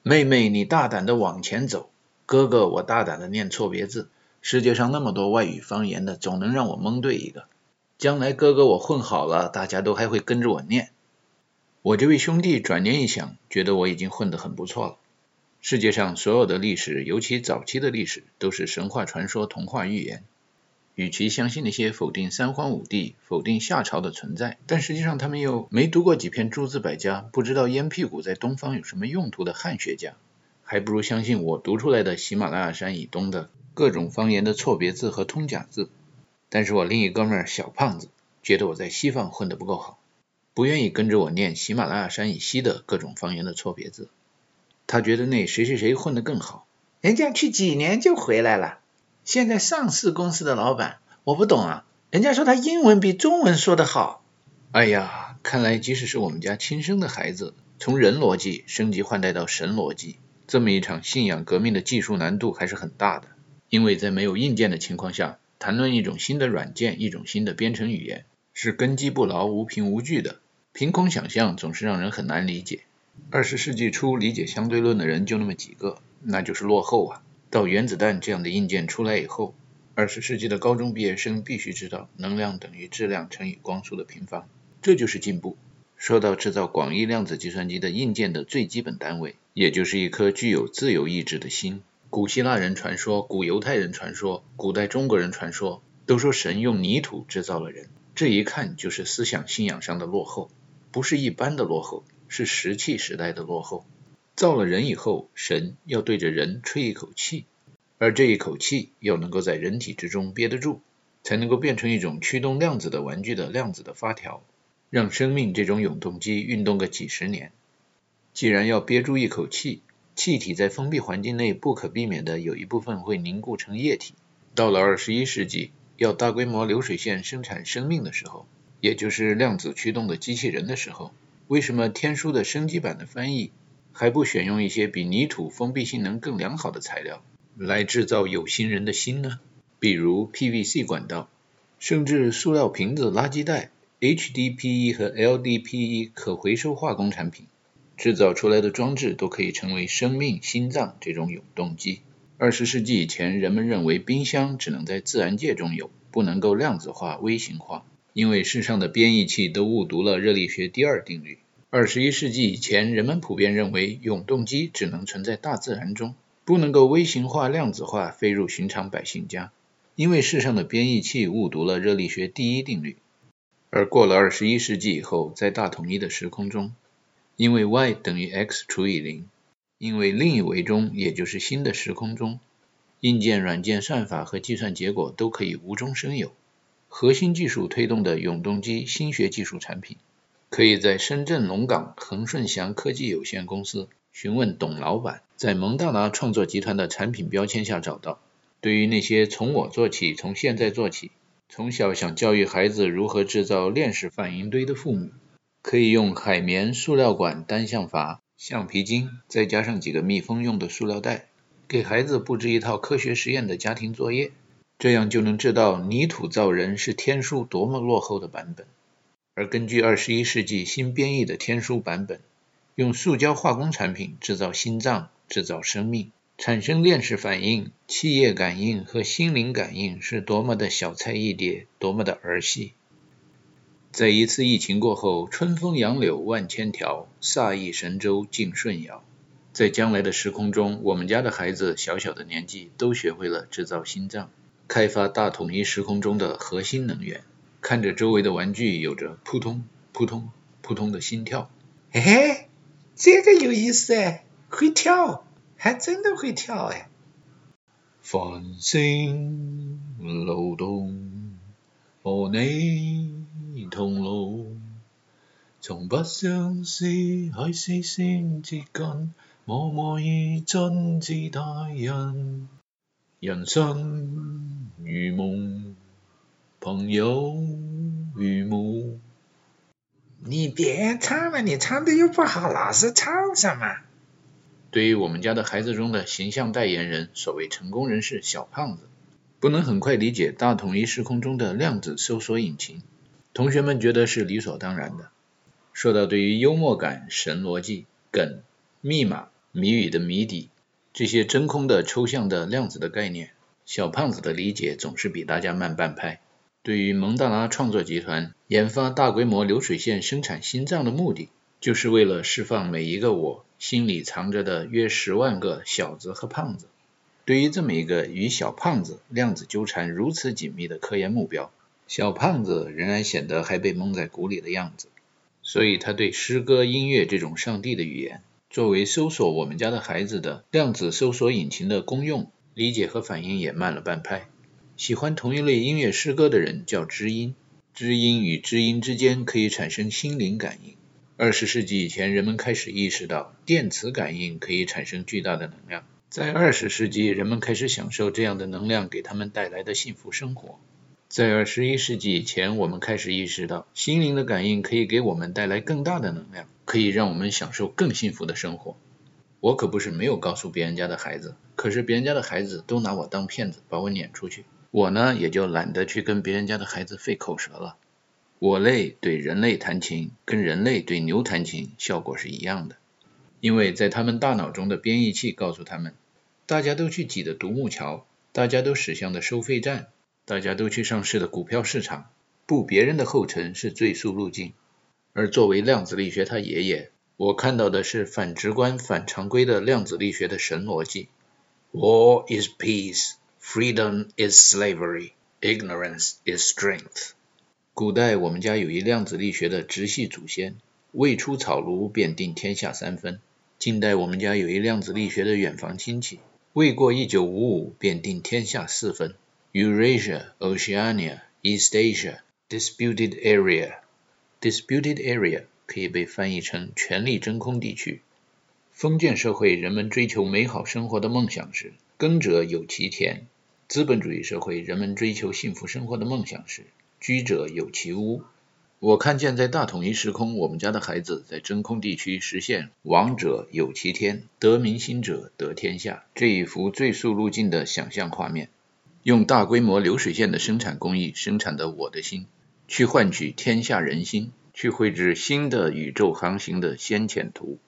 妹妹，你大胆的往前走。哥哥，我大胆的念错别字。世界上那么多外语方言的，总能让我蒙对一个。将来哥哥我混好了，大家都还会跟着我念。我这位兄弟转念一想，觉得我已经混得很不错了。世界上所有的历史，尤其早期的历史，都是神话传说、童话寓言。与其相信那些否定三皇五帝、否定夏朝的存在，但实际上他们又没读过几篇诸子百家，不知道烟屁股在东方有什么用途的汉学家，还不如相信我读出来的喜马拉雅山以东的各种方言的错别字和通假字。但是我另一哥们儿小胖子觉得我在西方混得不够好，不愿意跟着我念喜马拉雅山以西的各种方言的错别字。他觉得那谁谁谁混得更好，人家去几年就回来了。现在上市公司的老板，我不懂啊，人家说他英文比中文说得好。哎呀，看来即使是我们家亲生的孩子，从人逻辑升级换代到神逻辑，这么一场信仰革命的技术难度还是很大的，因为在没有硬件的情况下。谈论一种新的软件，一种新的编程语言，是根基不牢、无凭无据的。凭空想象总是让人很难理解。二十世纪初理解相对论的人就那么几个，那就是落后啊。到原子弹这样的硬件出来以后，二十世纪的高中毕业生必须知道能量等于质量乘以光速的平方，这就是进步。说到制造广义量子计算机的硬件的最基本单位，也就是一颗具有自由意志的心。古希腊人传说，古犹太人传说，古代中国人传说，都说神用泥土制造了人。这一看就是思想信仰上的落后，不是一般的落后，是石器时代的落后。造了人以后，神要对着人吹一口气，而这一口气要能够在人体之中憋得住，才能够变成一种驱动量子的玩具的量子的发条，让生命这种永动机运动个几十年。既然要憋住一口气，气体在封闭环境内不可避免的有一部分会凝固成液体。到了二十一世纪，要大规模流水线生产生命的时候，也就是量子驱动的机器人的时候，为什么天书的升级版的翻译还不选用一些比泥土封闭性能更良好的材料来制造有心人的心呢？比如 PVC 管道，甚至塑料瓶子、垃圾袋、HDPE 和 LDPE 可回收化工产品。制造出来的装置都可以成为生命心脏这种永动机。二十世纪以前，人们认为冰箱只能在自然界中有，不能够量子化、微型化，因为世上的编译器都误读了热力学第二定律。二十一世纪以前，人们普遍认为永动机只能存在大自然中，不能够微型化、量子化飞入寻常百姓家，因为世上的编译器误读了热力学第一定律。而过了二十一世纪以后，在大统一的时空中，因为 y 等于 x 除以零，因为另一维中，也就是新的时空中，硬件、软件、算法和计算结果都可以无中生有。核心技术推动的永动机新学技术产品，可以在深圳龙岗恒顺祥科技有限公司询问董老板，在蒙大拿创作集团的产品标签下找到。对于那些从我做起、从现在做起，从小想教育孩子如何制造链式反应堆的父母，可以用海绵塑料管单向阀、橡皮筋，再加上几个密封用的塑料袋，给孩子布置一套科学实验的家庭作业，这样就能知道泥土造人是天书多么落后的版本。而根据二十一世纪新编译的天书版本，用塑胶化工产品制造心脏、制造生命、产生链式反应、气液感应和心灵感应，是多么的小菜一碟，多么的儿戏。在一次疫情过后，春风杨柳万千条，飒意神州尽舜尧。在将来的时空中，我们家的孩子小小的年纪都学会了制造心脏，开发大统一时空中的核心能源。看着周围的玩具有着扑通扑通扑通的心跳，嘿嘿，这个有意思哎，会跳，还真的会跳哎。繁星流动，和你。同路，从不相识，喺视线接近，默默以真挚待人。人生如梦，朋友如母。你别唱了，你唱的又不好，老是唱什么？对于我们家的孩子中的形象代言人，所谓成功人士小胖子，不能很快理解大统一时空中的量子搜索引擎。同学们觉得是理所当然的。说到对于幽默感、神逻辑、梗、密码、谜语的谜底这些真空的、抽象的、量子的概念，小胖子的理解总是比大家慢半拍。对于蒙大拿创作集团研发大规模流水线生产心脏的目的，就是为了释放每一个我心里藏着的约十万个小子和胖子。对于这么一个与小胖子量子纠缠如此紧密的科研目标，小胖子仍然显得还被蒙在鼓里的样子。所以他对诗歌、音乐这种上帝的语言，作为搜索我们家的孩子的量子搜索引擎的功用，理解和反应也慢了半拍。喜欢同一类音乐诗歌的人叫知音，知音与知音之间可以产生心灵感应。二十世纪以前，人们开始意识到电磁感应可以产生巨大的能量。在二十世纪，人们开始享受这样的能量给他们带来的幸福生活。在二十一世纪以前，我们开始意识到心灵的感应可以给我们带来更大的能量，可以让我们享受更幸福的生活。我可不是没有告诉别人家的孩子，可是别人家的孩子都拿我当骗子，把我撵出去。我呢，也就懒得去跟别人家的孩子费口舌了。我类对人类弹琴，跟人类对牛弹琴效果是一样的，因为在他们大脑中的编译器告诉他们，大家都去挤的独木桥，大家都驶向的收费站，大家都去上市的股票市场，步别人的后尘是最速路径。而作为量子力学他爷爷，我看到的是反直观、反常规的量子力学的神逻辑：War is peace。Freedom is slavery, ignorance is strength。古代我们家有一量子力学的直系祖先，未出草庐便定天下三分。近代我们家有一量子力学的远房亲戚，未过一九五五便定天下四分：Eurasia, Oceania, East Asia, disputed area。disputed area 可以被翻译成权力真空地区。封建社会人们追求美好生活的梦想是，耕者有其田。资本主义社会，人们追求幸福生活的梦想是居者有其屋。我看见在大统一时空，我们家的孩子在真空地区实现王者有其天，得民心者得天下这一幅最速路径的想象画面，用大规模流水线的生产工艺生产的我的心，去换取天下人心，去绘制新的宇宙航行的先遣图。